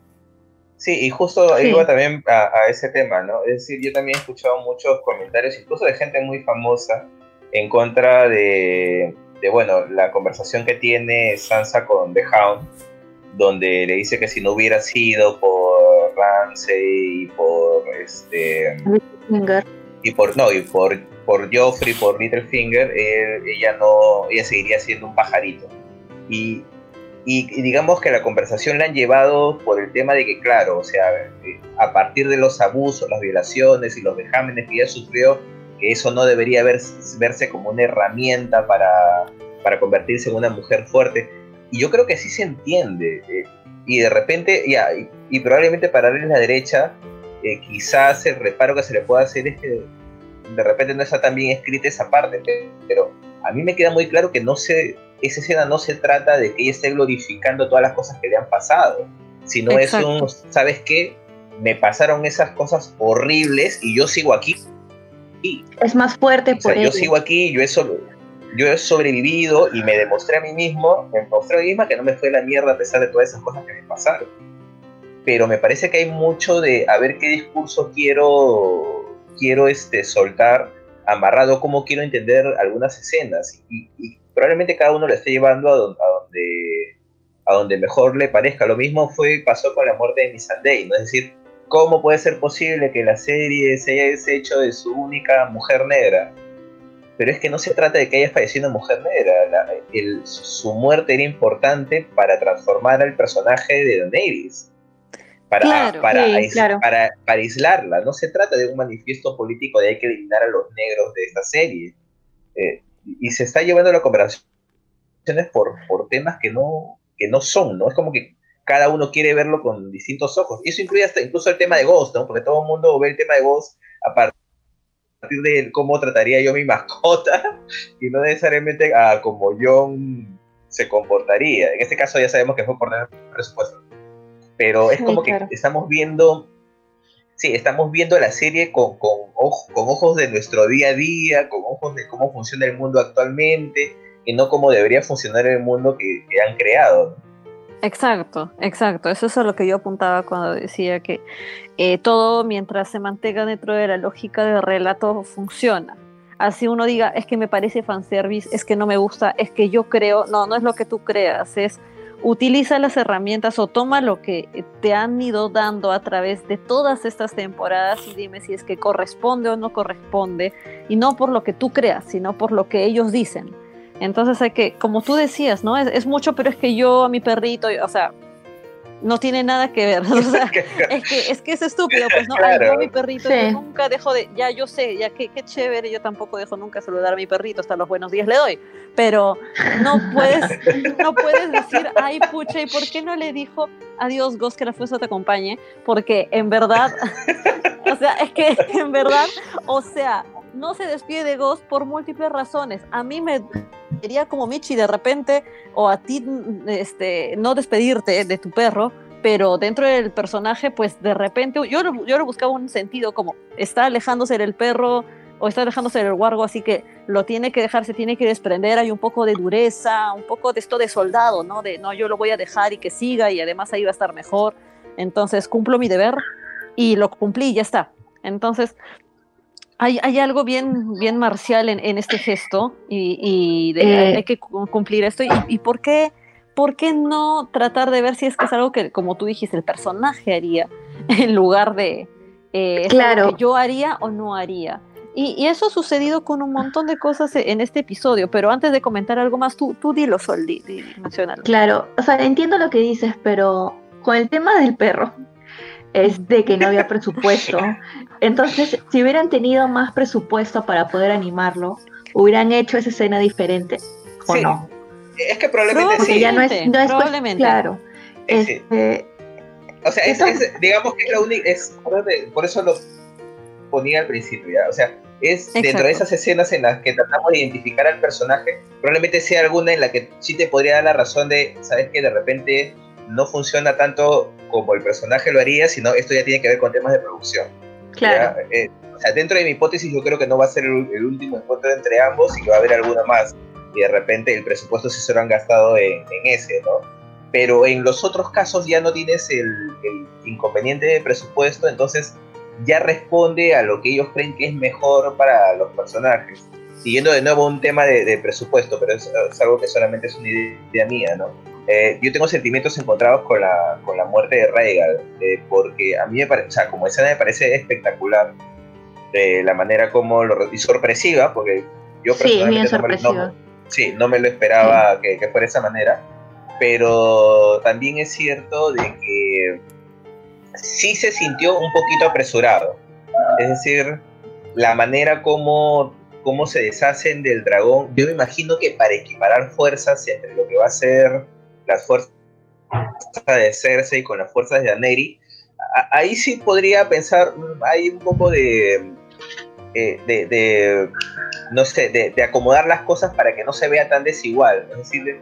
Sí, y justo Sí. iba también a, a ese tema, ¿no? Es decir, yo también he escuchado muchos comentarios, incluso de gente muy famosa, en contra de, de, bueno, la conversación que tiene Sansa con The Hound, donde le dice que si no hubiera sido por Ramsay y por este Finger. y por no y por por Joffrey por Littlefinger él- ella no ella seguiría siendo un pajarito y, y, digamos que la conversación la han llevado por el tema de que claro o sea eh, a partir de los abusos las violaciones y los vejámenes que ella sufrió que eso no debería ver- verse como una herramienta para para convertirse en una mujer fuerte. Y yo creo que sí se entiende eh, y de repente ya y, probablemente para en la derecha eh, quizás el reparo que se le pueda hacer es que de repente no está tan bien escrita esa parte, pe- pero a mí me queda muy claro que no se, esa escena no se trata de que ella esté glorificando todas las cosas que le han pasado, sino Exacto. es un, ¿sabes qué? Me pasaron esas cosas horribles y yo sigo aquí. Es más fuerte O sea, por yo sigo aquí, yo he, so- yo he sobrevivido y me demostré a mí mismo, me mostré a mí misma que no me fue la mierda a pesar de todas esas cosas que me pasaron. Pero me parece que hay mucho de a ver qué discurso quiero, quiero este, soltar, amarrado cómo quiero entender algunas escenas. Y, y probablemente cada uno le esté llevando a, don- a donde, a donde mejor le parezca. Lo mismo fue pasó con la muerte de Missandei, ¿no? Es decir, ¿cómo puede ser posible que la serie se haya deshecho de su única mujer negra? Pero es que no se trata de que haya fallecido una mujer negra. la- el- su muerte era importante para transformar al personaje de Daenerys. Para, Claro, para, sí, claro. para, para aislarla. No se trata de un manifiesto político de hay que eliminar a los negros de esta serie. Eh, y se está llevando la conversaciones por, por temas que no, que no son, ¿no? Es como que cada uno quiere verlo con distintos ojos. Y eso incluye hasta incluso el tema de Ghost, ¿no? Porque todo el mundo ve el tema de Ghost a partir de cómo trataría yo mi mascota [LAUGHS] y no necesariamente a cómo John se comportaría. En este caso ya sabemos que fue por tener presupuesto. Pero es Sí, como claro. que estamos viendo, sí, estamos viendo la serie con, con, ojo- con ojos de nuestro día a día, con ojos de cómo funciona el mundo actualmente y no cómo debería funcionar el mundo que, han creado. Exacto, exacto. Eso es a lo que yo apuntaba cuando decía que eh, todo mientras se mantenga dentro de la lógica del relato funciona. Así uno diga, es que me parece fanservice, es que no me gusta, es que yo creo, no, no es lo que tú creas, es utiliza las herramientas o toma lo que te han ido dando a través de todas estas temporadas y dime si es que corresponde o no corresponde, y no por lo que tú creas, sino por lo que ellos dicen. Entonces hay que, como tú decías, ¿no? Es, mucho, pero es que yo a mi perrito, o sea, no tiene nada que ver. [LAUGHS] O sea, [LAUGHS] es que, es que es estúpido, pues no, Ay, Claro. no, mi perrito, Sí. yo nunca dejo de, ya yo sé, ya que qué chévere, yo tampoco dejo nunca saludar a mi perrito, hasta los buenos días le doy, pero no puedes, [LAUGHS] no puedes decir, ay pucha, ¿y por qué no le dijo adiós Ghost que la fuerza te acompañe? Porque en verdad, o sea, es que en verdad, o sea, no se despide de Ghost por múltiples razones. A mí me sería como Michi de repente, o a ti, este, no despedirte de tu perro, pero dentro del personaje, pues de repente, yo, yo lo buscaba un sentido como está alejándose del perro o está dejándose el wargo, así que lo tiene que dejar, se tiene que desprender, hay un poco de dureza, un poco de esto de soldado, ¿no? De no, yo lo voy a dejar y que siga y además ahí va a estar mejor. Entonces cumplo mi deber y lo cumplí y ya está. Entonces, hay, hay algo bien, bien marcial en, en este gesto y, y eh. hay que cumplir esto. ¿Y, y por, qué, por qué no tratar de ver si es que es algo que, como tú dijiste, el personaje haría [LAUGHS] en lugar de eh, claro. que yo haría o no haría? Y, eso ha sucedido con un montón de cosas en este episodio, pero antes de comentar algo más, tú, tú dilo, Sol, di, di, Claro, o sea, entiendo lo que dices, pero con el tema del perro, es de que no había presupuesto. Entonces, si hubieran tenido más presupuesto para poder animarlo, hubieran hecho esa escena diferente o no. Es que probablemente sí. Ya no es, probablemente. claro. Este, o sea, digamos que es la única, es, por eso lo ponía al principio, ¿ya? O sea, es dentro de esas escenas en las que tratamos de identificar al personaje, probablemente sea alguna en la que sí te podría dar la razón de, ¿sabes que De repente no funciona tanto como el personaje lo haría, sino esto ya tiene que ver con temas de producción. Claro. Eh, o sea, dentro de mi hipótesis yo creo que no va a ser el, último encuentro entre ambos y que va a haber alguna más. Y de repente el presupuesto se lo han gastado en, ese, ¿no? Pero en los otros casos ya no tienes el, inconveniente de presupuesto, entonces ya responde a lo que ellos creen que es mejor para los personajes. Siguiendo de nuevo un tema de, presupuesto, pero es, es, algo que solamente es una idea mía, ¿no? Eh, yo tengo sentimientos encontrados con la, con la muerte de Rhaegal, eh, porque a mí me parece, o sea, como escena me parece espectacular, de la manera como lo y sorpresiva, porque yo personalmente sí, no, me, no, sí, no me lo esperaba que, que, fuera de esa manera, pero también es cierto de que sí se sintió un poquito apresurado, es decir, la manera como cómo se deshacen del dragón. Yo me imagino que para equiparar fuerzas entre lo que va a ser las fuerzas de Cersei con las fuerzas de Aneri, ahí sí podría pensar, mm, hay un poco de, eh, de, no sé, de, acomodar las cosas para que no se vea tan desigual. Es decir,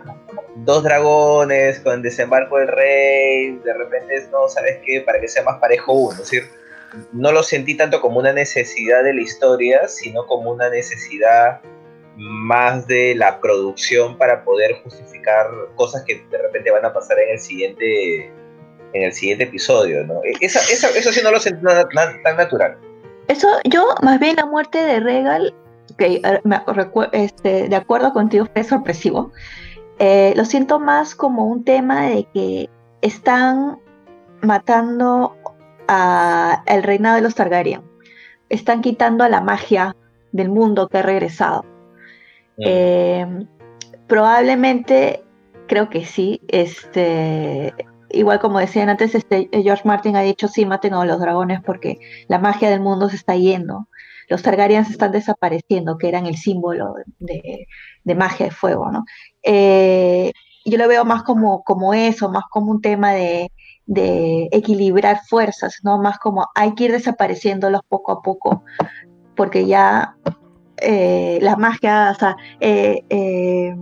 dos dragones con desembarco del rey, de repente, no, ¿sabes qué? Para que sea más parejo uno. Es decir, no lo sentí tanto como una necesidad de la historia, sino como una necesidad más de la producción para poder justificar cosas que de repente van a pasar en el siguiente en el siguiente episodio, ¿no? E, eso sí no lo sentí tan natural. Eso, yo más bien la muerte de Regal, que este, de acuerdo contigo fue sorpresivo, eh, lo siento más como un tema de que están matando al reinado de los Targaryen, están quitando a la magia del mundo que ha regresado. Eh, probablemente, creo que sí. Este, igual como decían antes, este, George Martin ha dicho sí, maten a los dragones porque la magia del mundo se está yendo. Los Targaryens están desapareciendo, que eran el símbolo de, magia de fuego, ¿no? Eh, yo lo veo más como, como eso, más como un tema de, de equilibrar fuerzas, ¿no? Más como hay que ir desapareciéndolos poco a poco, porque ya eh, la magia, o sea, eh, eh,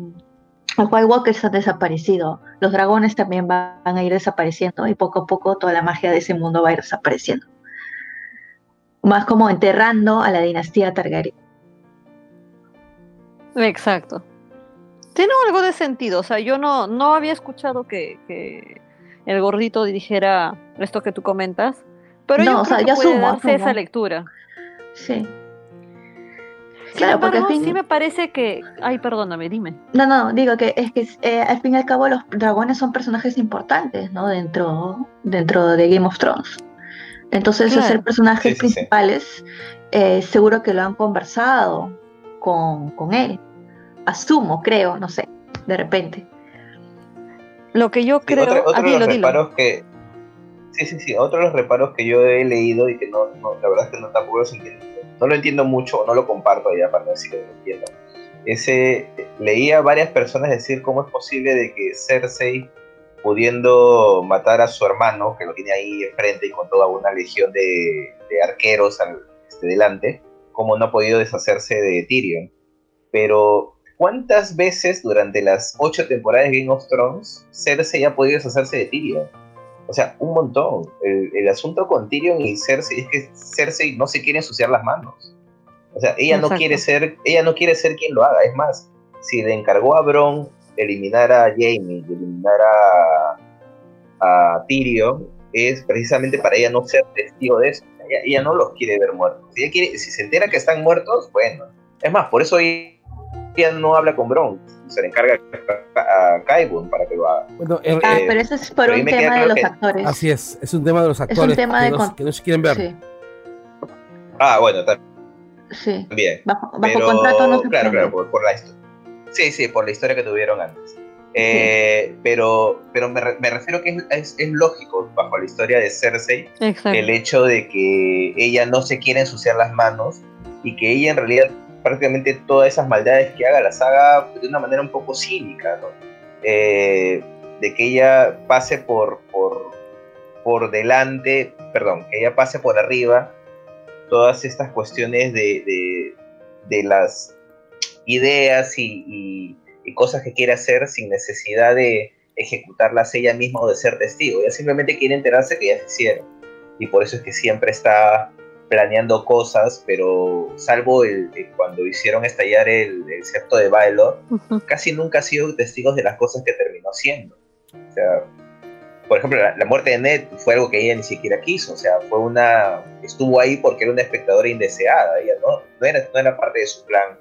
los White Walkers han desaparecido, los dragones también van a ir desapareciendo y poco a poco toda la magia de ese mundo va a ir desapareciendo. Más como enterrando a la dinastía Targaryen. Exacto. Tiene algo de sentido, o sea, yo no, no había escuchado que, el gordito dijera esto que tú comentas, pero yo creo que puede darse esa lectura. Sí. Claro, porque al fin... sí me parece que... Ay, perdóname, dime. No, no, digo que es que eh, al fin y al cabo los dragones son personajes importantes, ¿no? Dentro, dentro de Game of Thrones. Entonces, claro. ser personajes principales, eh, seguro que lo han conversado con, con él. Asumo, creo, no sé, de repente. Lo que yo creo... otro, otro de los reparos que... Sí, sí, sí, otro de los reparos que yo he leído y que no, no la verdad es que no tampoco los entiendo no lo entiendo mucho, no lo comparto ya para no decir que lo entiendo. Ese, leía a varias personas decir cómo es posible de que Cersei, pudiendo matar a su hermano, que lo tiene ahí enfrente y con toda una legión de, arqueros al, este, delante, cómo no ha podido deshacerse de Tyrion. Pero, ¿cuántas veces durante las ocho temporadas de Game of Thrones Cersei ha podido deshacerse de Tyrion? O sea, un montón. El, asunto con Tyrion y Cersei es que Cersei no se quiere ensuciar las manos. O sea, ella no quiere ser, ella no quiere ser quien lo haga. Es más, si le encargó a Bron eliminar a Jamie, eliminar a, a Tyrion, es precisamente para ella no ser testigo de eso. Ella, no los quiere ver muertos. Si, quiere, si se entera que están muertos, bueno. Es más, por eso ella no habla con Bron. Se le encarga a Kaibun para que lo haga. ah, pero eso es por un tema de los actores. Así es, es un tema de los actores que, no, se quieren ver. Ah, bueno, también. Sí. Bajo, contrato no se Claro, claro, por, la historia. Sí, sí, por la historia que tuvieron antes. Eh, pero, pero me, refiero que es, es, lógico, bajo la historia de Cersei, el hecho de que ella no se quiere ensuciar las manos y que ella en realidad prácticamente todas esas maldades que haga las haga de una manera un poco cínica, ¿no? Eh, de que ella pase por, por, por delante, perdón, que ella pase por arriba todas estas cuestiones de, de, las ideas y, cosas que quiere hacer sin necesidad de ejecutarlas ella misma o de ser testigo. Ella simplemente quiere enterarse que ya se hicieron. Y por eso es que siempre está planeando cosas, pero salvo el, cuando hicieron estallar el, el septo de Baelor, casi nunca ha sido testigo de las cosas que terminó haciendo. O sea, por ejemplo, la, muerte de Ned fue algo que ella ni siquiera quiso, o sea, fue una, estuvo ahí porque era una espectadora indeseada, ella no, no, era, no era parte de su plan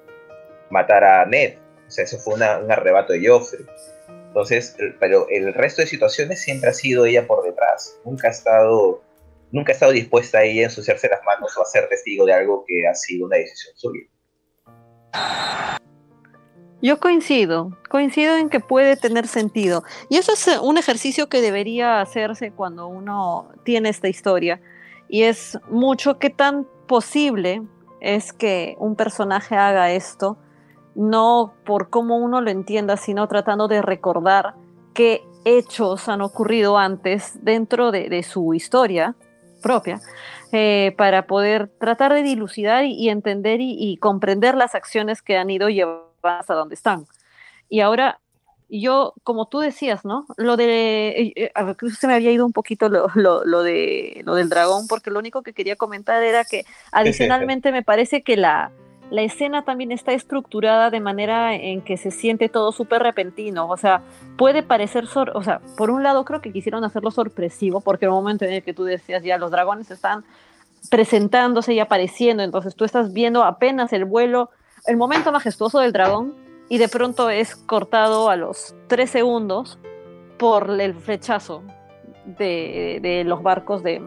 matar a Ned, o sea, eso fue un arrebato de Joffrey. Entonces, pero el resto de situaciones siempre ha sido ella por detrás, nunca ha estado, nunca ha estado dispuesta a ella a ensuciarse las manos o a ser testigo de algo que ha sido una decisión suya. Yo coincido, coincido en que puede tener sentido. Y eso es eh, un ejercicio que debería hacerse cuando uno tiene esta historia. Y es mucho qué tan posible es que un personaje haga esto, no por cómo uno lo entienda, sino tratando de recordar qué hechos han ocurrido antes dentro de, su historia propia, eh, para poder tratar de dilucidar y, entender y comprender las acciones que han ido llevando hasta donde están. Y ahora, yo, como tú decías, ¿no? Lo de, eh, eh, a ver, se me había ido un poquito lo, lo, de, lo del dragón, porque lo único que quería comentar era que adicionalmente me parece que la, la escena también está estructurada de manera en que se siente todo súper repentino. O sea, puede parecer, o sea, por un lado creo que quisieron hacerlo sorpresivo, porque el momento en el que tú decías ya los dragones están presentándose y apareciendo, entonces tú estás viendo apenas el vuelo el momento majestuoso del dragón y de pronto es cortado a los tres segundos por el flechazo de, los barcos de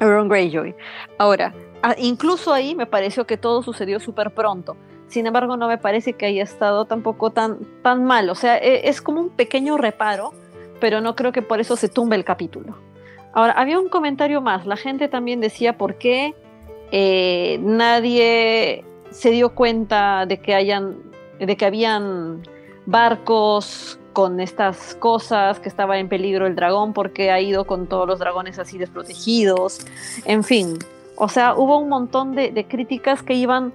Aaron Greyjoy. Ahora, incluso ahí me pareció que todo sucedió súper pronto. Sin embargo, no me parece que haya estado tampoco tan, tan mal. O sea, e, es como un pequeño reparo, pero no creo que por eso se tumbe el capítulo. Ahora, había un comentario más. La gente también decía por qué eh, nadie se dio cuenta de que hayan, de que habían barcos con estas cosas, que estaba en peligro el dragón porque ha ido con todos los dragones así desprotegidos, en fin. O sea, hubo un montón de, de críticas que iban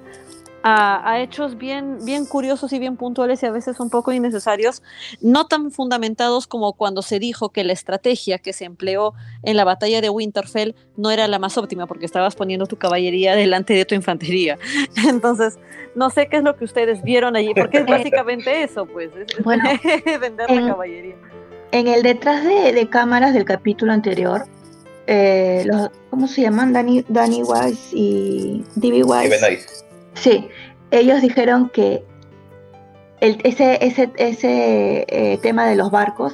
a, hechos bien, bien curiosos y bien puntuales y a veces un poco innecesarios, no tan fundamentados como cuando se dijo que la estrategia que se empleó en la batalla de Winterfell no era la más óptima porque estabas poniendo tu caballería delante de tu infantería. [LAUGHS] Entonces, no sé qué es lo que ustedes vieron allí, porque es básicamente [LAUGHS] eso, pues, es, bueno, [LAUGHS] vender la caballería. En el detrás de, cámaras del capítulo anterior, eh, los, ¿cómo se llaman? Danny, Danny Wise y D.B. Wise. Sí, ellos dijeron que ese, ese, ese eh, tema de los barcos,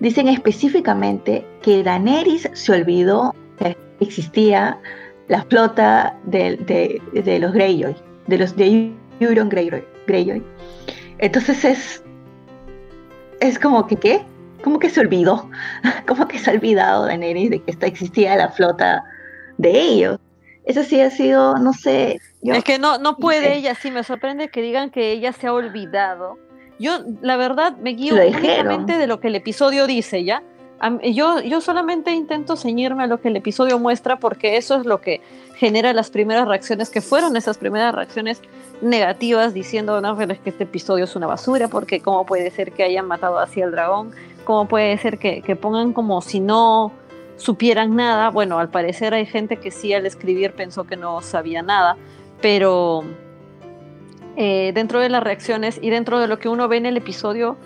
dicen específicamente que Daenerys se olvidó que existía la flota de, de, los Greyjoy, de los de Euron Greyjoy. Entonces es, es como que, ¿qué? ¿Cómo que se olvidó? [LAUGHS] ¿Cómo que se ha olvidado Daenerys de que existía la flota de ellos? Eso sí ha sido, no sé. es que no, no puede ella, sí, me sorprende que digan que ella se ha olvidado. Yo, la verdad, me guío únicamente de lo que el episodio dice, ¿ya? Yo, yo solamente intento ceñirme a lo que el episodio muestra porque eso es lo que genera las primeras reacciones, que fueron esas primeras reacciones negativas diciendo, no, pero es que este episodio es una basura, porque cómo puede ser que hayan matado así al dragón, cómo puede ser que, pongan como si no supieran nada. Bueno, al parecer hay gente que sí al escribir pensó que no sabía nada, pero eh, dentro de las reacciones y dentro de lo que uno ve en el episodio,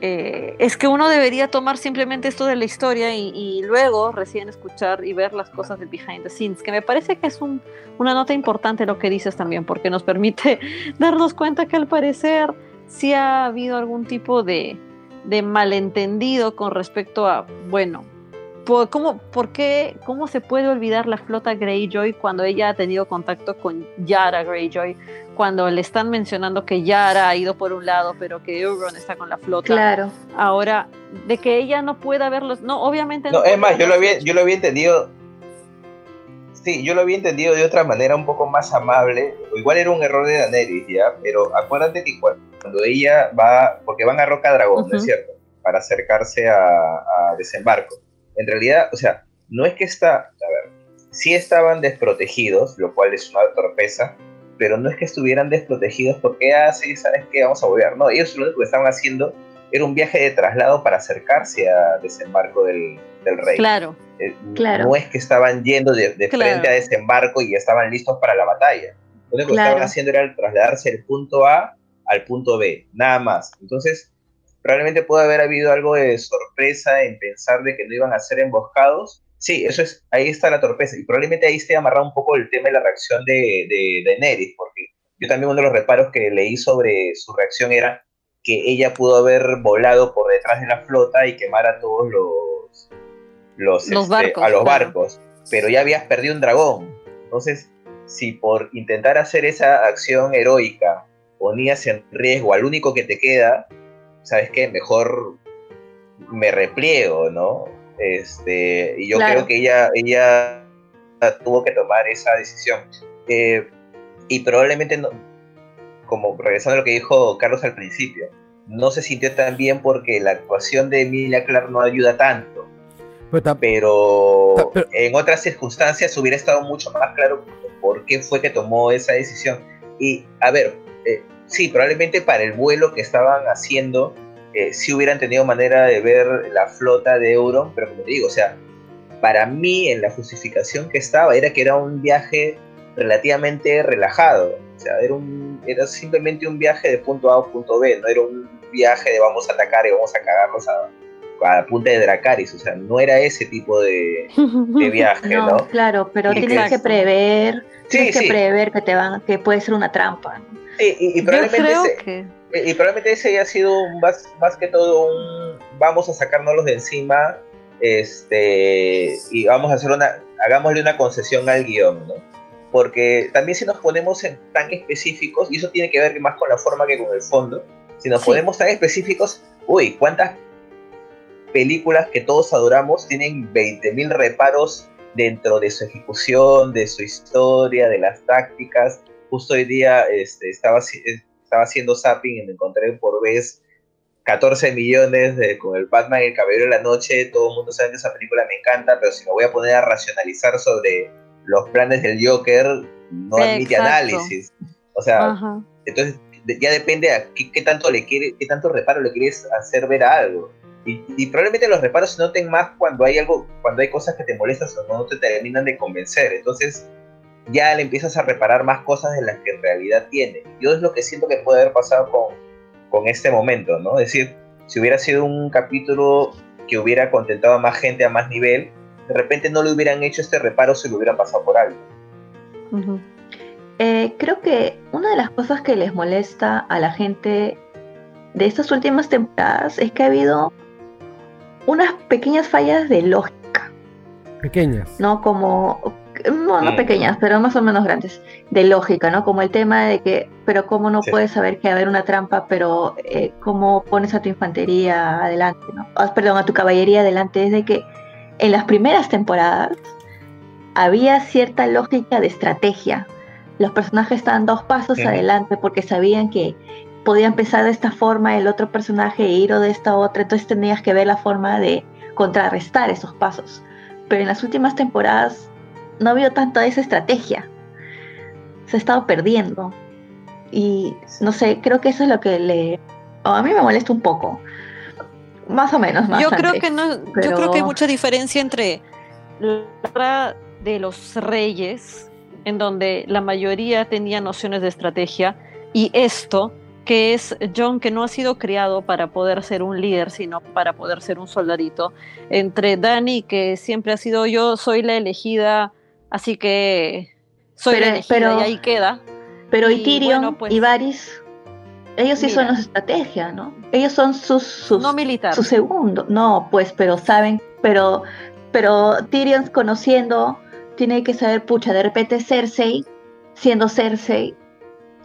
eh, es que uno debería tomar simplemente esto de la historia y, luego recién escuchar y ver las cosas de behind the scenes, que me parece que es una nota importante lo que dices también, porque nos permite [LAUGHS] darnos cuenta que al parecer sí ha habido algún tipo de, de malentendido con respecto a, bueno, ¿cómo, por qué, ¿cómo se puede olvidar la flota Greyjoy cuando ella ha tenido contacto con Yara Greyjoy? Cuando le están mencionando que Yara ha ido por un lado, pero que Euron está con la flota. Claro. Ahora, de que ella no pueda verlos. No, obviamente no. es más, yo lo, había, yo lo había entendido. Sí, yo lo había entendido de otra manera un poco más amable. Igual era un error de Daenerys, ¿ya? Pero acuérdate que cuando ella va. Porque van a Roca Dragón, ¿no es cierto? Para acercarse a, a desembarco en realidad, o sea, no es que está, a ver, sí estaban desprotegidos, lo cual es una torpeza, pero no es que estuvieran desprotegidos porque, ah, sí, sabes que vamos a volver. No, ellos lo único que estaban haciendo era un viaje de traslado para acercarse a desembarco del, rey. Claro, eh, claro. No es que estaban yendo de, frente a desembarco y estaban listos para la batalla. Lo único que estaban haciendo era trasladarse del punto A al punto B, nada más. Entonces, probablemente puede haber habido algo de sorpresa en pensar de que no iban a ser emboscados. Sí, eso es, ahí está la torpeza. Y probablemente ahí esté amarrado un poco el tema de la reacción de, de, de porque yo también uno de los reparos que leí sobre su reacción era que ella pudo haber volado por detrás de la flota y quemar a todos los, los, este, barcos, a los barcos, pero ya habías perdido un dragón. Entonces, si por intentar hacer esa acción heroica ponías en riesgo al único que te queda, ¿sabes qué? Mejor me repliego, ¿no? Este, y yo creo que ella, ella tuvo que tomar esa decisión. Eh, y probablemente, no, como regresando a lo que dijo Carlos al principio, no se sintió tan bien porque la actuación de Emilia Clark no ayuda tanto. Pero, en otras circunstancias hubiera estado mucho más claro por qué fue que tomó esa decisión. Y, a ver, eh, sí, probablemente para el vuelo que estaban haciendo, eh, sí hubieran tenido manera de ver la flota de Euron, pero como te digo, o sea, para mí en la justificación que estaba era que era un viaje relativamente relajado, sea, era, un, era simplemente un viaje de punto A a punto B, no era un viaje de vamos a atacar y vamos a cagarlos a, a punta de Dracaris, o sea, no era ese tipo de, [LAUGHS] viaje, ¿no? Claro, pero tienes que prever, tienes que prever que te van, que puede ser una trampa. Sí, y, probablemente ese, y probablemente ese haya sido más, más que todo un vamos a sacárnoslos de encima, este, y vamos a hacer una, hagámosle una concesión al guion, ¿no? Porque también si nos ponemos en tan específicos, y eso tiene que ver más con la forma que con el fondo, si nos ponemos tan específicos, uy, ¿cuántas películas que todos adoramos tienen 20.000 reparos dentro de su ejecución, de su historia, de las tácticas? Justo hoy día este, estaba, estaba haciendo zapping y me encontré por vez 14 millones de, con el Batman y el Caballero de la Noche. Todo el mundo sabe que esa película me encanta, pero si me voy a poner a racionalizar sobre los planes del Joker, no admite análisis. O sea, entonces ya depende a qué, tanto le quiere, qué tanto reparo le quieres hacer ver a algo. Y, probablemente los reparos se noten más cuando hay algo, cuando hay cosas que te molestan o no te terminan de convencer. Entonces, ya le empiezas a reparar más cosas de las que en realidad tiene. Yo es lo que siento que puede haber pasado con, con este momento, ¿no? Es decir, si hubiera sido un capítulo que hubiera contentado a más gente a más nivel, de repente no le hubieran hecho este reparo si lo hubieran pasado por algo. Eh, creo que una de las cosas que les molesta a la gente de estas últimas temporadas es que ha habido unas pequeñas fallas de lógica. Pequeñas. ¿No? Como, no, no pequeñas, pero más o menos grandes, de lógica, ¿no? Como el tema de que, pero cómo no puedes saber que va a haber una trampa, pero eh, cómo pones a tu infantería adelante, ¿no? Ah, perdón, a tu caballería adelante, es de que en las primeras temporadas había cierta lógica de estrategia. Los personajes estaban dos pasos adelante porque sabían que podía empezar de esta forma el otro personaje e ir o de esta otra, entonces tenías que ver la forma de contrarrestar esos pasos. Pero en las últimas temporadas no ha habido tanta esa estrategia. Se ha estado perdiendo. Y no sé, creo que eso es lo que le. a mí me molesta un poco. Más o menos, más Yo creo que no. Yo creo que hay mucha diferencia entre la de los reyes, en donde la mayoría tenía nociones de estrategia, y esto que es John que no ha sido criado para poder ser un líder, sino para poder ser un soldadito, entre Dani que siempre ha sido yo soy la elegida, así que soy la elegida y ahí queda. Pero y, Tyrion pues y Varys, ellos sí son las estrategias, ¿no? Ellos son sus, sus no militar. su segundo, no, pues, pero saben, pero pero Tyrion conociendo tiene que saber, pucha, de repente Cersei, siendo Cersei,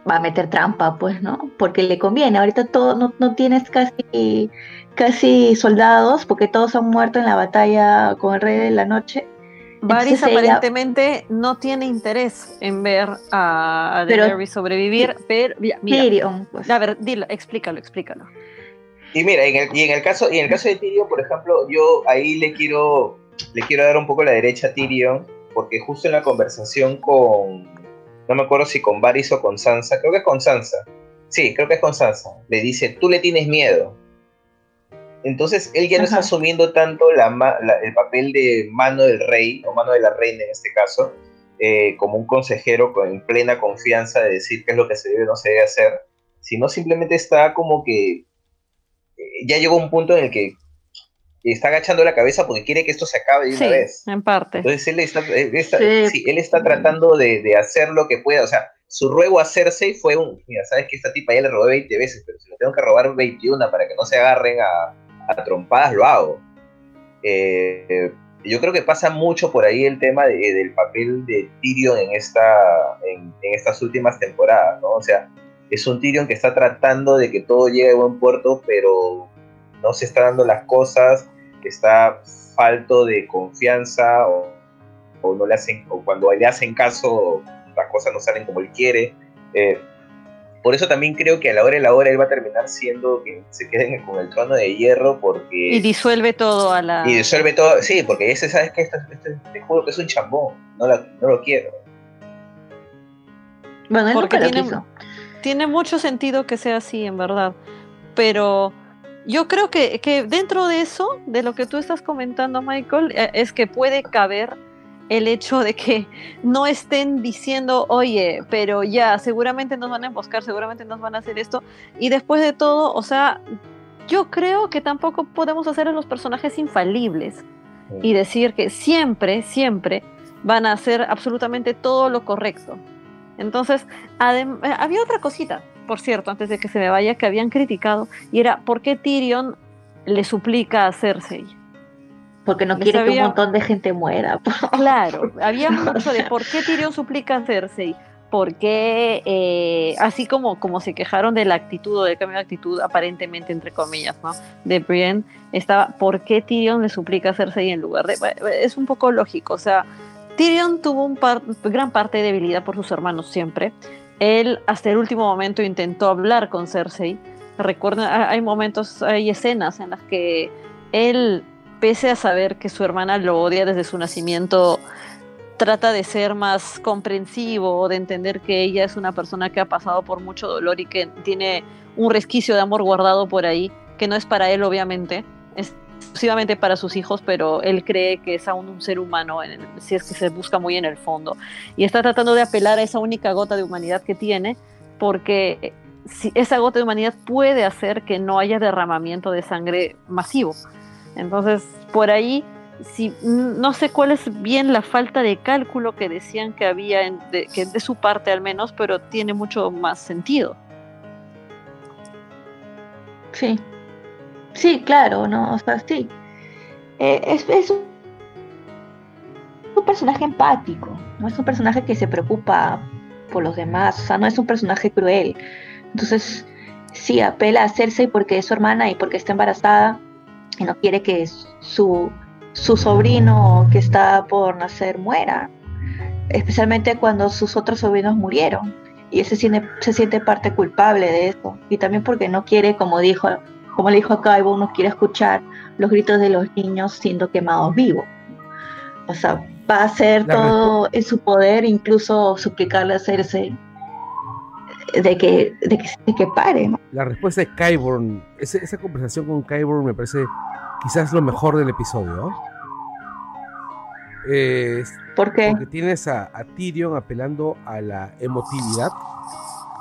va a meter trampa, pues, ¿no? Porque le conviene. Ahorita todo, no, no tienes casi, casi soldados, porque todos han muerto en la batalla con el Rey de la Noche. Varys aparentemente no tiene interés en ver a, Daenerys sobrevivir, pero mira, Tyrion, pues. a ver, dilo, explícalo, explícalo. Y mira, en el, y en el caso, y en el caso de Tyrion, por ejemplo, yo ahí le quiero, le quiero dar un poco la derecha a Tyrion, porque justo en la conversación con, no me acuerdo si con Varys o con Sansa, creo que es con Sansa, sí, creo que es con Sansa, le dice, tú le tienes miedo. Entonces él ya no está asumiendo tanto la, el papel de mano del rey, o mano de la reina en este caso, eh, como un consejero con plena confianza de decir qué es lo que se debe o no se debe hacer, sino simplemente está como que eh, ya llegó un punto en el que está agachando la cabeza porque quiere que esto se acabe de una vez. En parte. Entonces él está, él está, tratando de, hacer lo que pueda. O sea, su ruego a Cersei fue un, mira, sabes que esta tipa ya le robé 20 veces, pero si lo tengo que robar 21 para que no se agarren a, trompadas, lo hago. Eh, yo creo que pasa mucho por ahí el tema del papel de Tyrion en, esta, en, en, estas últimas temporadas, ¿no? O sea, es un Tyrion que está tratando de que todo llegue a buen puerto, pero no se está dando las cosas, está falto de confianza o, no le hacen, o cuando le hacen caso las cosas no salen como él quiere. Eh, por eso también creo que a la hora de la hora él va a terminar siendo que se queden con el trono de hierro porque... Y disuelve todo a la... Y disuelve todo, sí, porque ese, ¿sabes que Esto, te juro que es un chambón, no, no lo quiero. Bueno, porque tiene, tiene mucho sentido que sea así, en verdad. Pero yo creo que, que, dentro de eso, de lo que tú estás comentando, Michael, eh, es que puede caber el hecho de que no estén diciendo, oye, pero ya, seguramente nos van a emboscar, seguramente nos van a hacer esto. Y después de todo, o sea, yo creo que tampoco podemos hacer a los personajes infalibles y decir que siempre, siempre van a hacer absolutamente todo lo correcto. Entonces, eh, había otra cosita por cierto, antes de que se me vaya, que habían criticado, y era por qué Tyrion le suplica a Cersei. Porque no quiere que un montón de gente muera. [LAUGHS] Claro, había mucho de por qué Tyrion suplica a Cersei. Porque, eh, así como, como se quejaron de la actitud o del cambio de actitud, aparentemente, entre comillas, ¿no? De Brienne, estaba, ¿por qué Tyrion le suplica a Cersei en lugar de.? Es un poco lógico, o sea, Tyrion tuvo un gran parte de debilidad por sus hermanos siempre, él hasta el último momento intentó hablar con Cersei. Recuerda, hay momentos, hay escenas en las que él, pese a saber que su hermana lo odia desde su nacimiento, trata de ser más comprensivo, de entender que ella es una persona que ha pasado por mucho dolor y que tiene un resquicio de amor guardado por ahí, que no es para él obviamente, es exclusivamente para sus hijos, pero él cree que es aún un ser humano, si es que se busca muy en el fondo. Y está tratando de apelar a esa única gota de humanidad que tiene, porque si esa gota de humanidad puede hacer que no haya derramamiento de sangre masivo. Entonces, por ahí, si, no sé cuál es bien la falta de cálculo que decían que había, de, que de su parte al menos, pero tiene mucho más sentido. Sí, Sí, claro, no, o sea, sí. Eh, es, un, personaje empático, no es un personaje que se preocupa por los demás, o sea, no es un personaje cruel. Entonces, sí, apela a Cersei porque es su hermana y porque está embarazada y no quiere que su, su sobrino que está por nacer muera, especialmente cuando sus otros sobrinos murieron. Y ese se siente, se siente parte culpable de eso. Y también porque no quiere, como dijo como le dijo a Caibo, no quiere escuchar los gritos de los niños siendo quemados vivos. O sea, va a hacer todo en su poder, incluso suplicarle a Cersei de que, de que, que pare. La respuesta de Kyborn, esa, conversación con Kyborn me parece quizás lo mejor del episodio. ¿Por qué? Porque tienes a, a, Tyrion apelando a la emotividad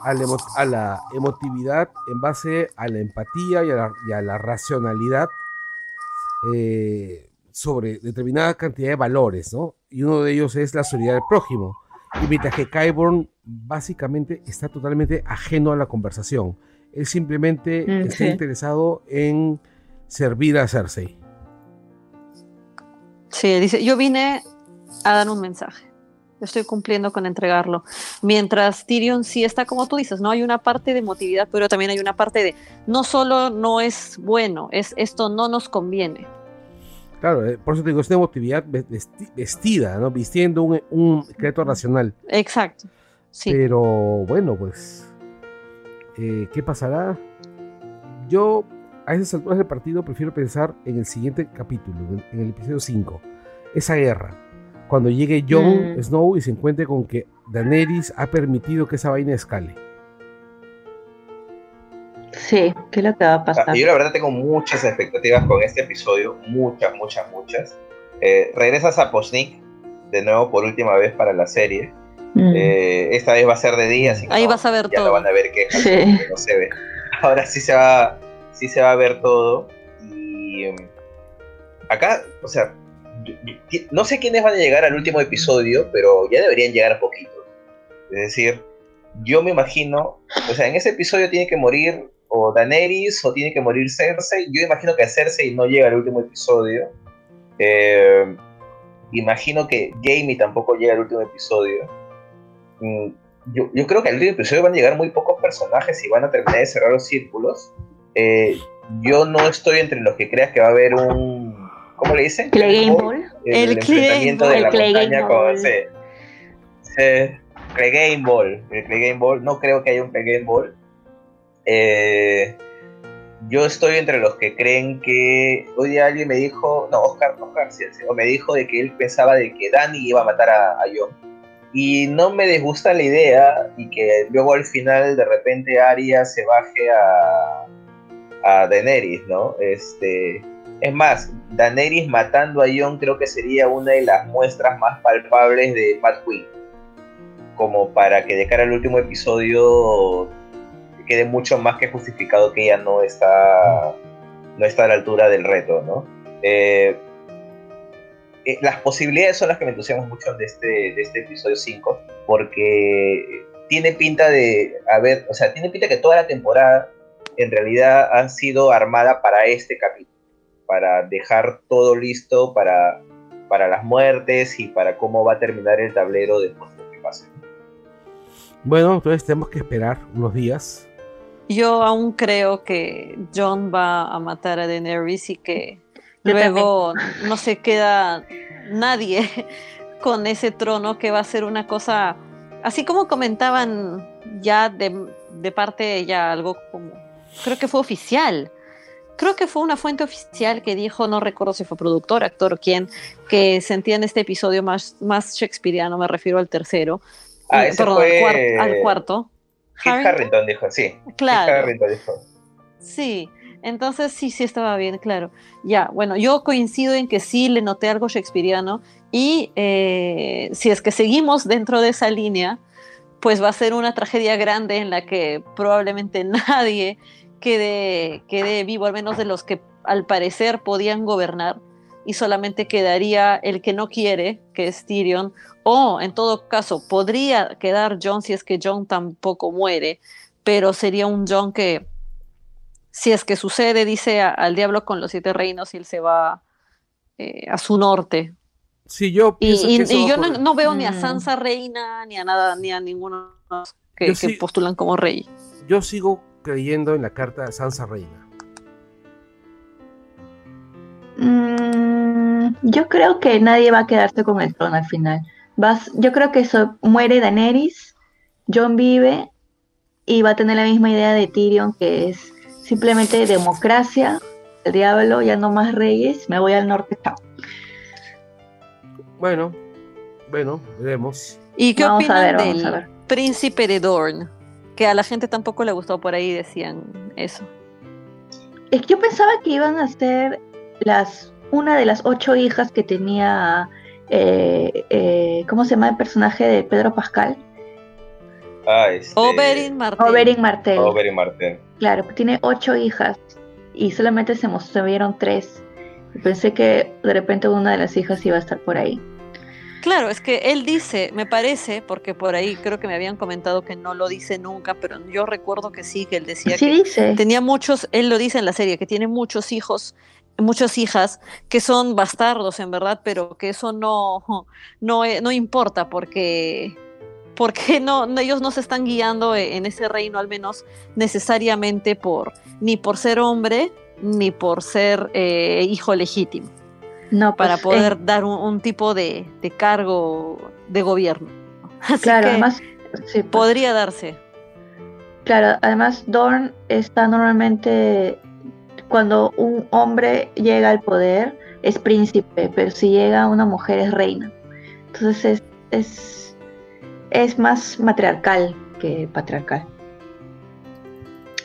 a la, emo- a la emotividad en base a la empatía y a la, y a la racionalidad eh, sobre determinada cantidad de valores, ¿no? Y uno de ellos es la solidaridad del prójimo. Y mientras que Kyborn básicamente está totalmente ajeno a la conversación. Él simplemente Mm, está sí. interesado en servir a Cersei. Sí, dice, yo vine a dar un mensaje. Estoy cumpliendo con entregarlo. Mientras Tyrion sí está como tú dices, no hay una parte de emotividad, pero también hay una parte de no solo no es bueno, es esto no nos conviene. Claro, eh, por eso te digo, es una emotividad ve- vesti- vestida, ¿no? Vistiendo un, un creato racional. Exacto. Sí. Pero bueno, pues, eh, ¿qué pasará? Yo a esas alturas del partido prefiero pensar en el siguiente capítulo, en el, en el episodio 5, esa guerra. Cuando llegue Jon Mm. Snow y se encuentre con que Daenerys ha permitido que esa vaina escale. Sí, ¿qué es lo que va a pasar? Ah, Yo la verdad tengo muchas expectativas con este episodio, muchas, muchas, muchas. Eh, regresas a Posnik de nuevo por última vez para la serie. Mm. Eh, esta vez va a ser de día, así que Ahí no, vas a ver ya todo. no van a ver Sí. no se ve. Ahora sí se va, sí se va a ver todo. Y em, acá, o sea, no sé quiénes van a llegar al último episodio, pero ya deberían llegar poquitos. Es decir, yo me imagino, o sea, en ese episodio tiene que morir o Daenerys o tiene que morir Cersei. Yo imagino que Cersei no llega al último episodio. Eh, imagino que Jamie tampoco llega al último episodio. Mm, Yo, yo creo que al último episodio van a llegar muy pocos personajes y van a terminar de cerrar los círculos. Eh, yo no estoy entre los que creas que va a haber un. ¿Cómo le dicen? Clay Game Ball, Ball. El, El Clay enfrentamiento Game de la Ball. El Clay montaña Game con. Ball. Sí, sí, Clay Game Ball. El Clay Game Ball. No creo que haya un Clay Game Ball. Eh, yo estoy entre los que creen que. Hoy día alguien me dijo. No, Oscar, Oscar, sí, sí, o me dijo de que él pensaba de que Dani iba a matar a, a Jon. Y no me disgusta la idea y que luego al final de repente Arya se baje a, a Daenerys, ¿no? Este, es más, Daenerys matando a Jon creo que sería una de las muestras más palpables de Mad Queen. Como para que de cara al último episodio quede mucho más que justificado que ella no está, no está a la altura del reto, ¿no? Eh, eh, las posibilidades son las que me entusiasman mucho de este, de este episodio 5, porque tiene pinta de haber, o sea, tiene pinta que toda la temporada en realidad ha sido armada para este capítulo, para dejar todo listo para, para las muertes y para cómo va a terminar el tablero después de lo que pase. Bueno, entonces tenemos que esperar unos días. Yo aún creo que John va a matar a Daenerys y que luego no se queda nadie [LAUGHS] con ese trono que va a ser una cosa, así como comentaban ya de, de parte ya algo como, creo que fue oficial. Creo que fue una fuente oficial que dijo, no recuerdo si fue productor, actor o quién, que sentían este episodio más, más shakespeariano, me refiero al tercero, Ah, eh, ese perdón, fue al, cuar- al cuarto. Kit Harrington, Harrington dijo, sí. Harrington dijo. Sí, entonces sí, sí estaba bien, claro. Ya, bueno, yo coincido en que sí le noté algo shakespeariano y eh, si es que seguimos dentro de esa línea, pues va a ser una tragedia grande en la que probablemente [LAUGHS] nadie quede, quede vivo, al menos de los que al parecer podían gobernar, y solamente quedaría el que no quiere, que es Tyrion, o en todo caso podría quedar John si es que John tampoco muere, pero sería un John que si es que sucede, dice a- al diablo con los siete reinos y él se va eh, a su norte. Sí, yo Y, pienso y- que eso y va yo no, no veo ni a Mm. Sansa reina, ni a nada, ni a ninguno que, que sí- postulan como rey. yo sigo creyendo en la carta de Sansa Reina. Mm, yo creo que nadie va a quedarse con el trono al final. Vas, yo creo que eso, muere Daenerys, Jon vive y va a tener la misma idea de Tyrion que es simplemente democracia, el diablo, ya no más reyes, me voy al norte, chao. Bueno, bueno, veremos. ¿Y qué Vamos a opinan ver, del a ver. príncipe de Dorn? Que a la gente tampoco le gustó por ahí, decían eso. Es que yo pensaba que iban a ser las una de las ocho hijas que tenía, eh, eh, ¿cómo se llama el personaje de Pedro Pascal? Ah, este... Oberyn Martell. Oberyn Martell. Oberyn Martell. Claro, tiene ocho hijas y solamente se mostraron tres. Pensé que de repente una de las hijas iba a estar por ahí. Claro, es que él dice, me parece, porque por ahí creo que me habían comentado que no lo dice nunca, pero yo recuerdo que sí, que él decía Sí que dice. tenía muchos, él lo dice en la serie, que tiene muchos hijos, muchas hijas que son bastardos en verdad, pero que eso no, no, no importa porque, porque no, no- ellos no se están guiando e- en ese reino al menos necesariamente por, ni por ser hombre, ni por ser eh, hijo legítimo No, para pues, poder eh, dar un, un tipo de, de cargo de gobierno. Así claro, que además, sí, pues, podría darse. claro, además Dorn está normalmente cuando un hombre llega al poder es príncipe, pero si llega una mujer es reina. Entonces es, es, es más matriarcal que patriarcal.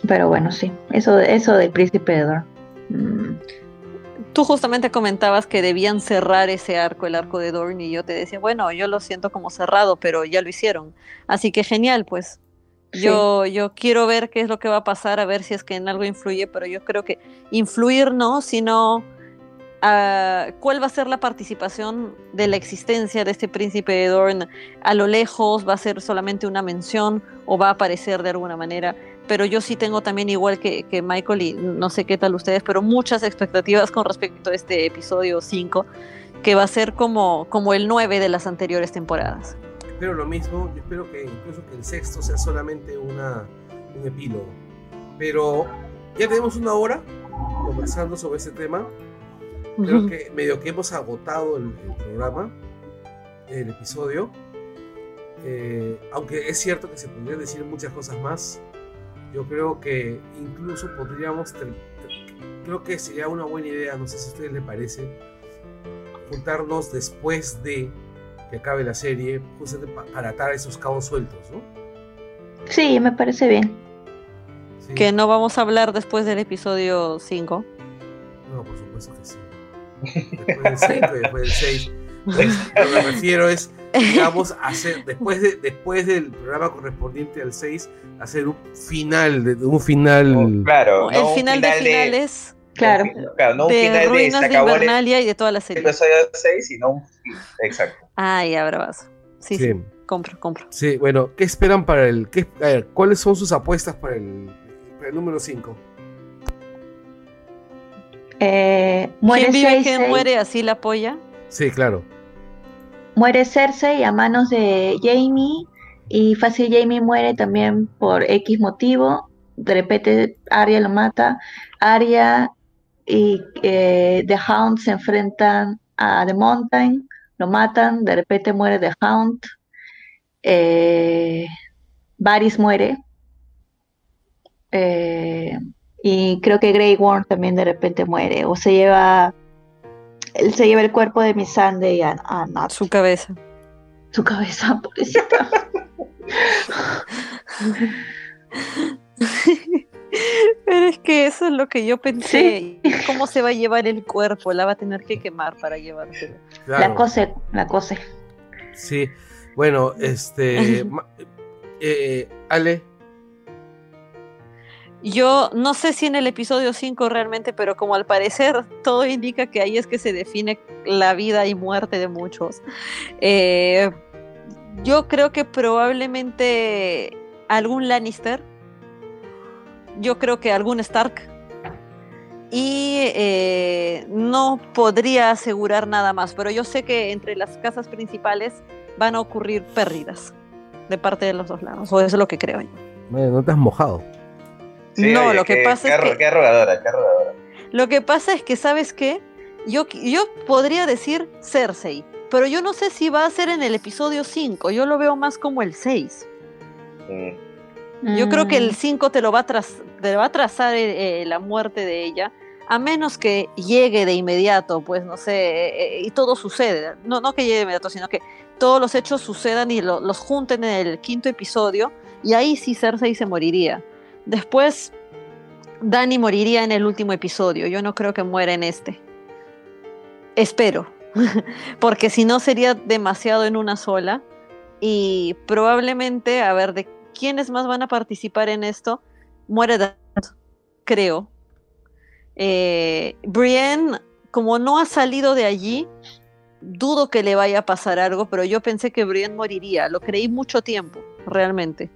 Pero bueno, sí, eso, eso del príncipe de Dorn. Mm, Tú justamente comentabas que debían cerrar ese arco, el arco de Dorn, y yo te decía, bueno, yo lo siento como cerrado, pero ya lo hicieron. Así que genial, pues. Sí. Yo, yo quiero ver qué es lo que va a pasar, a ver si es que en algo influye, pero yo creo que influir no, sino ah, cuál va a ser la participación de la existencia de este príncipe de Dorn a lo lejos, va a ser solamente una mención o va a aparecer de alguna manera. Pero yo sí tengo también, igual que, que Michael, y no sé qué tal ustedes, pero muchas expectativas con respecto a este episodio 5, que va a ser como, como el 9 de las anteriores temporadas. Espero lo mismo, yo espero que incluso que el sexto sea solamente una, un epílogo. Pero ya tenemos una hora conversando sobre este tema. Creo que medio que hemos agotado el, el programa, el episodio. Eh, aunque es cierto que se podrían decir muchas cosas más, yo creo que incluso podríamos, creo que sería una buena idea, no sé si a ustedes les parece, juntarnos después de que acabe la serie, justamente pa- para atar esos cabos sueltos, ¿no? Sí, me parece bien. Sí. Que no vamos a hablar después del episodio 5. No, por supuesto que sí. Después del 5 y después del 6. Lo que me refiero es, digamos, hacer, después, de, después del programa correspondiente al 6, hacer un final, de, un final... Oh, claro, el no un final de finales Claro. claro, no un de final de Ruinas se de acabó el Invernalia y de toda la serie. episodio 6, sino un. Exacto. Ah, ya, bravazo. Sí, sí, Sí. compro, compro. Sí, bueno, ¿qué esperan para el... Qué, a ver, ¿cuáles son sus apuestas para el, para el número 5? Eh, muere ¿Quién vive, Cersei, quién muere? Así la apoya. Sí, claro. muere Cersei a manos de Jamie y fácil Jamie muere también por X motivo. De repente Arya lo mata. Arya y eh, The Hound se enfrentan a The Mountain, lo matan. De repente muere The Hound. Eh, Varys muere. Eh, y creo que Grey Worm también de repente muere. O se lleva. Él se lleva el cuerpo de Missandei a, a Nott. Su cabeza. Su cabeza, [LAUGHS] pobrecita. [LAUGHS] Pero es que eso es lo que yo pensé. ¿Cómo se va a llevar el cuerpo? La va a tener que quemar para llevárselo. La cose, la cose. Sí. Bueno, este... [LAUGHS] eh, Ale, Yo no sé si en el episodio 5 realmente, pero como al parecer todo indica que ahí es que se define la vida y muerte de muchos. Eh, yo creo que probablemente algún Lannister, yo creo que algún Stark, y eh, no podría asegurar nada más, pero yo sé que entre las casas principales van a ocurrir pérdidas de parte de los dos lados, o eso es lo que creo yo. no te has mojado. No, oye, lo que pasa qué es que- Qué rogadora, qué rogadora. Lo que pasa es que, ¿sabes qué? Yo, yo podría decir Cersei, pero yo no sé si va a ser en el episodio 5, yo lo veo más como el 6. Mm. Yo creo que el Mm, 5 te lo va a, traz- te va a trazar eh, eh, la muerte de ella, a menos que llegue de inmediato, pues no sé, eh, eh, y todo sucede. No, no que llegue de inmediato, sino que todos los hechos sucedan y lo- los junten en el quinto episodio, y ahí sí Cersei se moriría. Después, Dani moriría en el último episodio. Yo no creo que muera en este. Espero, [LAUGHS] porque si no sería demasiado en una sola. Y probablemente, a ver, de quiénes más van a participar en esto, muere Dad, creo. Eh, Brienne, como no ha salido de allí, dudo que le vaya a pasar algo, pero yo pensé que Brienne moriría, lo creí mucho tiempo, realmente.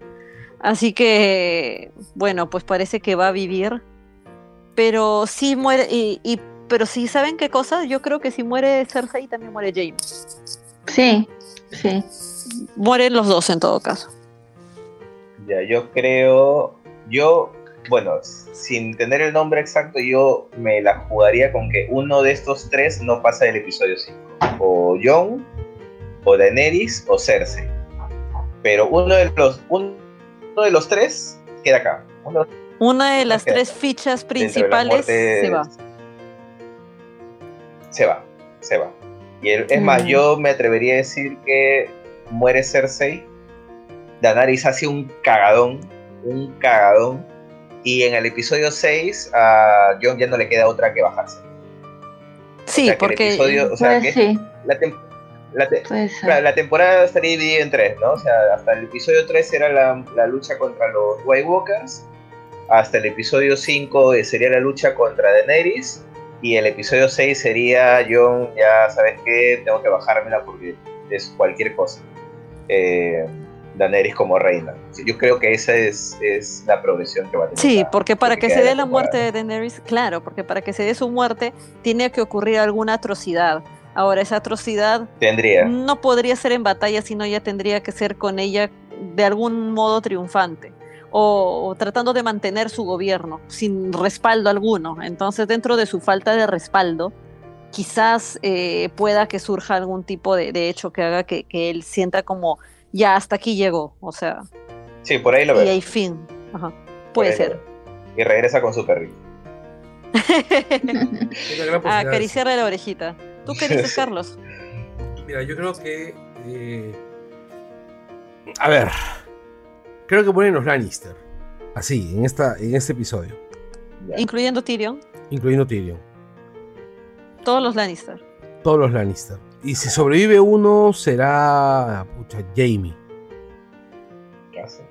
Así que, bueno, pues parece que va a vivir. Pero sí muere, y, y- pero si saben qué cosa, yo creo que si muere Cersei también muere James. Sí, sí. Mueren los dos en todo caso. Ya, yo creo, yo, bueno, sin tener el nombre exacto, yo me la jugaría con que uno de estos tres no pasa del episodio 5. O Jon, o Daenerys, o Cersei. Pero uno de los, uno de los tres queda acá. Uno Una de las tres fichas principales se va. Se va, se va. Y el- es más, Mm. yo me atrevería a decir que muere Cersei, Daenerys hace un cagadón, un cagadón, y en el episodio 6 a Jon ya no le queda otra que bajarse. Sí, o sea, que el porque episodio, o sea, Pues que sí, la, la te- la temporada estaría dividida en tres, ¿no? O sea, hasta el episodio 3 era la, la lucha contra los White Walkers, hasta el episodio 5 sería la lucha contra Daenerys, y el episodio 6 sería Jon, ya sabes qué, tengo que bajármela porque es cualquier cosa. Eh, Daenerys como reina. Yo creo que esa es, es la progresión que va a tener. Sí, la- porque para que se dé la temporada. muerte de Daenerys, claro, porque para que se dé su muerte tiene que ocurrir alguna atrocidad. Ahora, esa atrocidad Tendría. no podría ser en batalla, sino ya tendría que ser con ella de algún modo triunfante o, o tratando de mantener su gobierno sin respaldo alguno. Entonces, dentro de su falta de respaldo, quizás eh, pueda que surja algún tipo de, de hecho que haga que, que él sienta como ya hasta aquí llegó, o sea, Sí, por ahí lo y hay fin. Ajá. Puede ahí ser. Y regresa con su perrito. Una gran a posibilidad. acariciarle la orejita. ¿Tú qué dices. [LAUGHS] Carlos? Mira, yo creo que. eh, A ver. Creo que mueren los Lannister. Así, en, esta, en este episodio. Incluyendo Tyrion, Incluyendo Tyrion. todos los Lannister. Todos los Lannister. Y si sobrevive uno, será. Pucha, Jamie.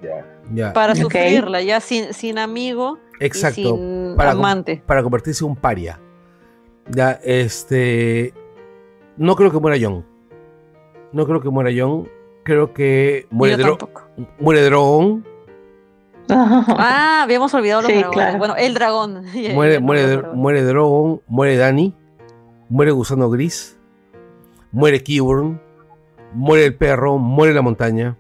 Ya. Ya. Para sufrirla, ya sin, sin amigo Exacto. y sin para com- amante. Para convertirse en un paria. Ya, este. No creo que muera Jon. No creo que muera Jon. Creo que muere, Dro- muere Drogon. [LAUGHS] Ah, habíamos olvidado los Sí, dragones. claro. Bueno, el dragón. [LAUGHS] Muere, muere, dragón. muere Drogon, muere Dani, muere Gusano Gris, muere Qyburn, muere el perro, muere la montaña.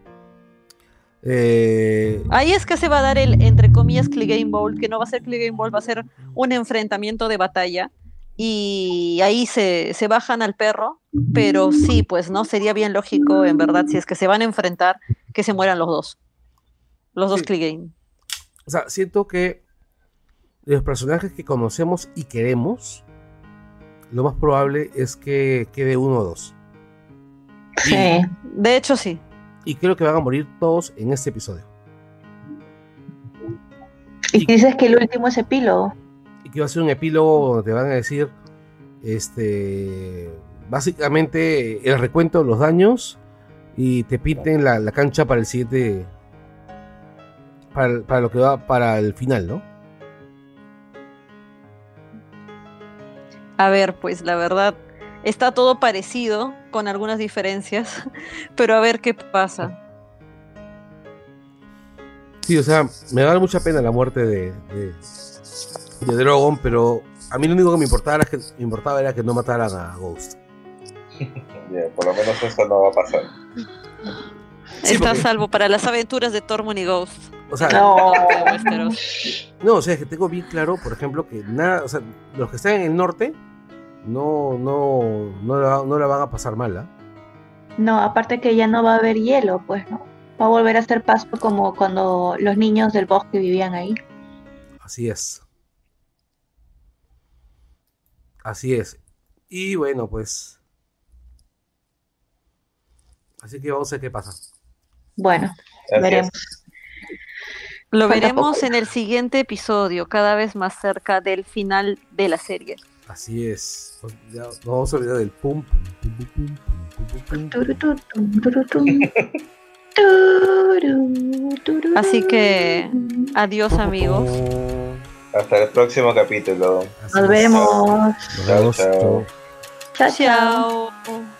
Eh, Ahí es que se va a dar el, entre comillas, Clegane Bowl, que no va a ser Clegane Bowl, va a ser un enfrentamiento de batalla. Y ahí se, se bajan al perro, pero sí, pues no sería bien lógico, en verdad, si es que se van a enfrentar, que se mueran los dos. Los dos Sí. Clegane. o sea, siento que de los personajes que conocemos y queremos, lo más probable es que quede uno o dos. Sí. De hecho, sí. Y creo que van a morir todos en este episodio. Y dices que el último es epílogo. Y que va a ser un epílogo donde te van a decir este básicamente el recuento de los daños y te pinten la, la cancha para el siguiente para, para lo que va para el final, ¿no? A ver, pues la verdad, está todo parecido, con algunas diferencias, [LAUGHS] pero a ver qué pasa. Sí, o sea, me da mucha pena la muerte de, de, de Drogon, pero a mí lo único que me importaba, era que, me importaba era que no mataran a Ghost. [LAUGHS] Ya, por lo menos eso no va a pasar. Sí, está a porque- salvo para las aventuras de Tormund y Ghost. O sea, No. No, o sea, es que tengo bien claro, por ejemplo, que nada, o sea, los que están en el norte no, no, no, la, no la van a pasar mal, ¿ah? No, aparte que ya no va a haber hielo, pues no. Va a volver a ser pasto como cuando los niños del bosque vivían ahí. Así es. Así es. Y bueno, pues. Así que vamos a ver qué pasa. Bueno, veremos. Lo veremos en el siguiente episodio, cada vez más cerca del final de la serie. Así es. Pues, ya nos vamos a olvidar del pum, Así que adiós amigos. Hasta el próximo capítulo. Nos vemos. Nos vemos. Chao, chao. Chao.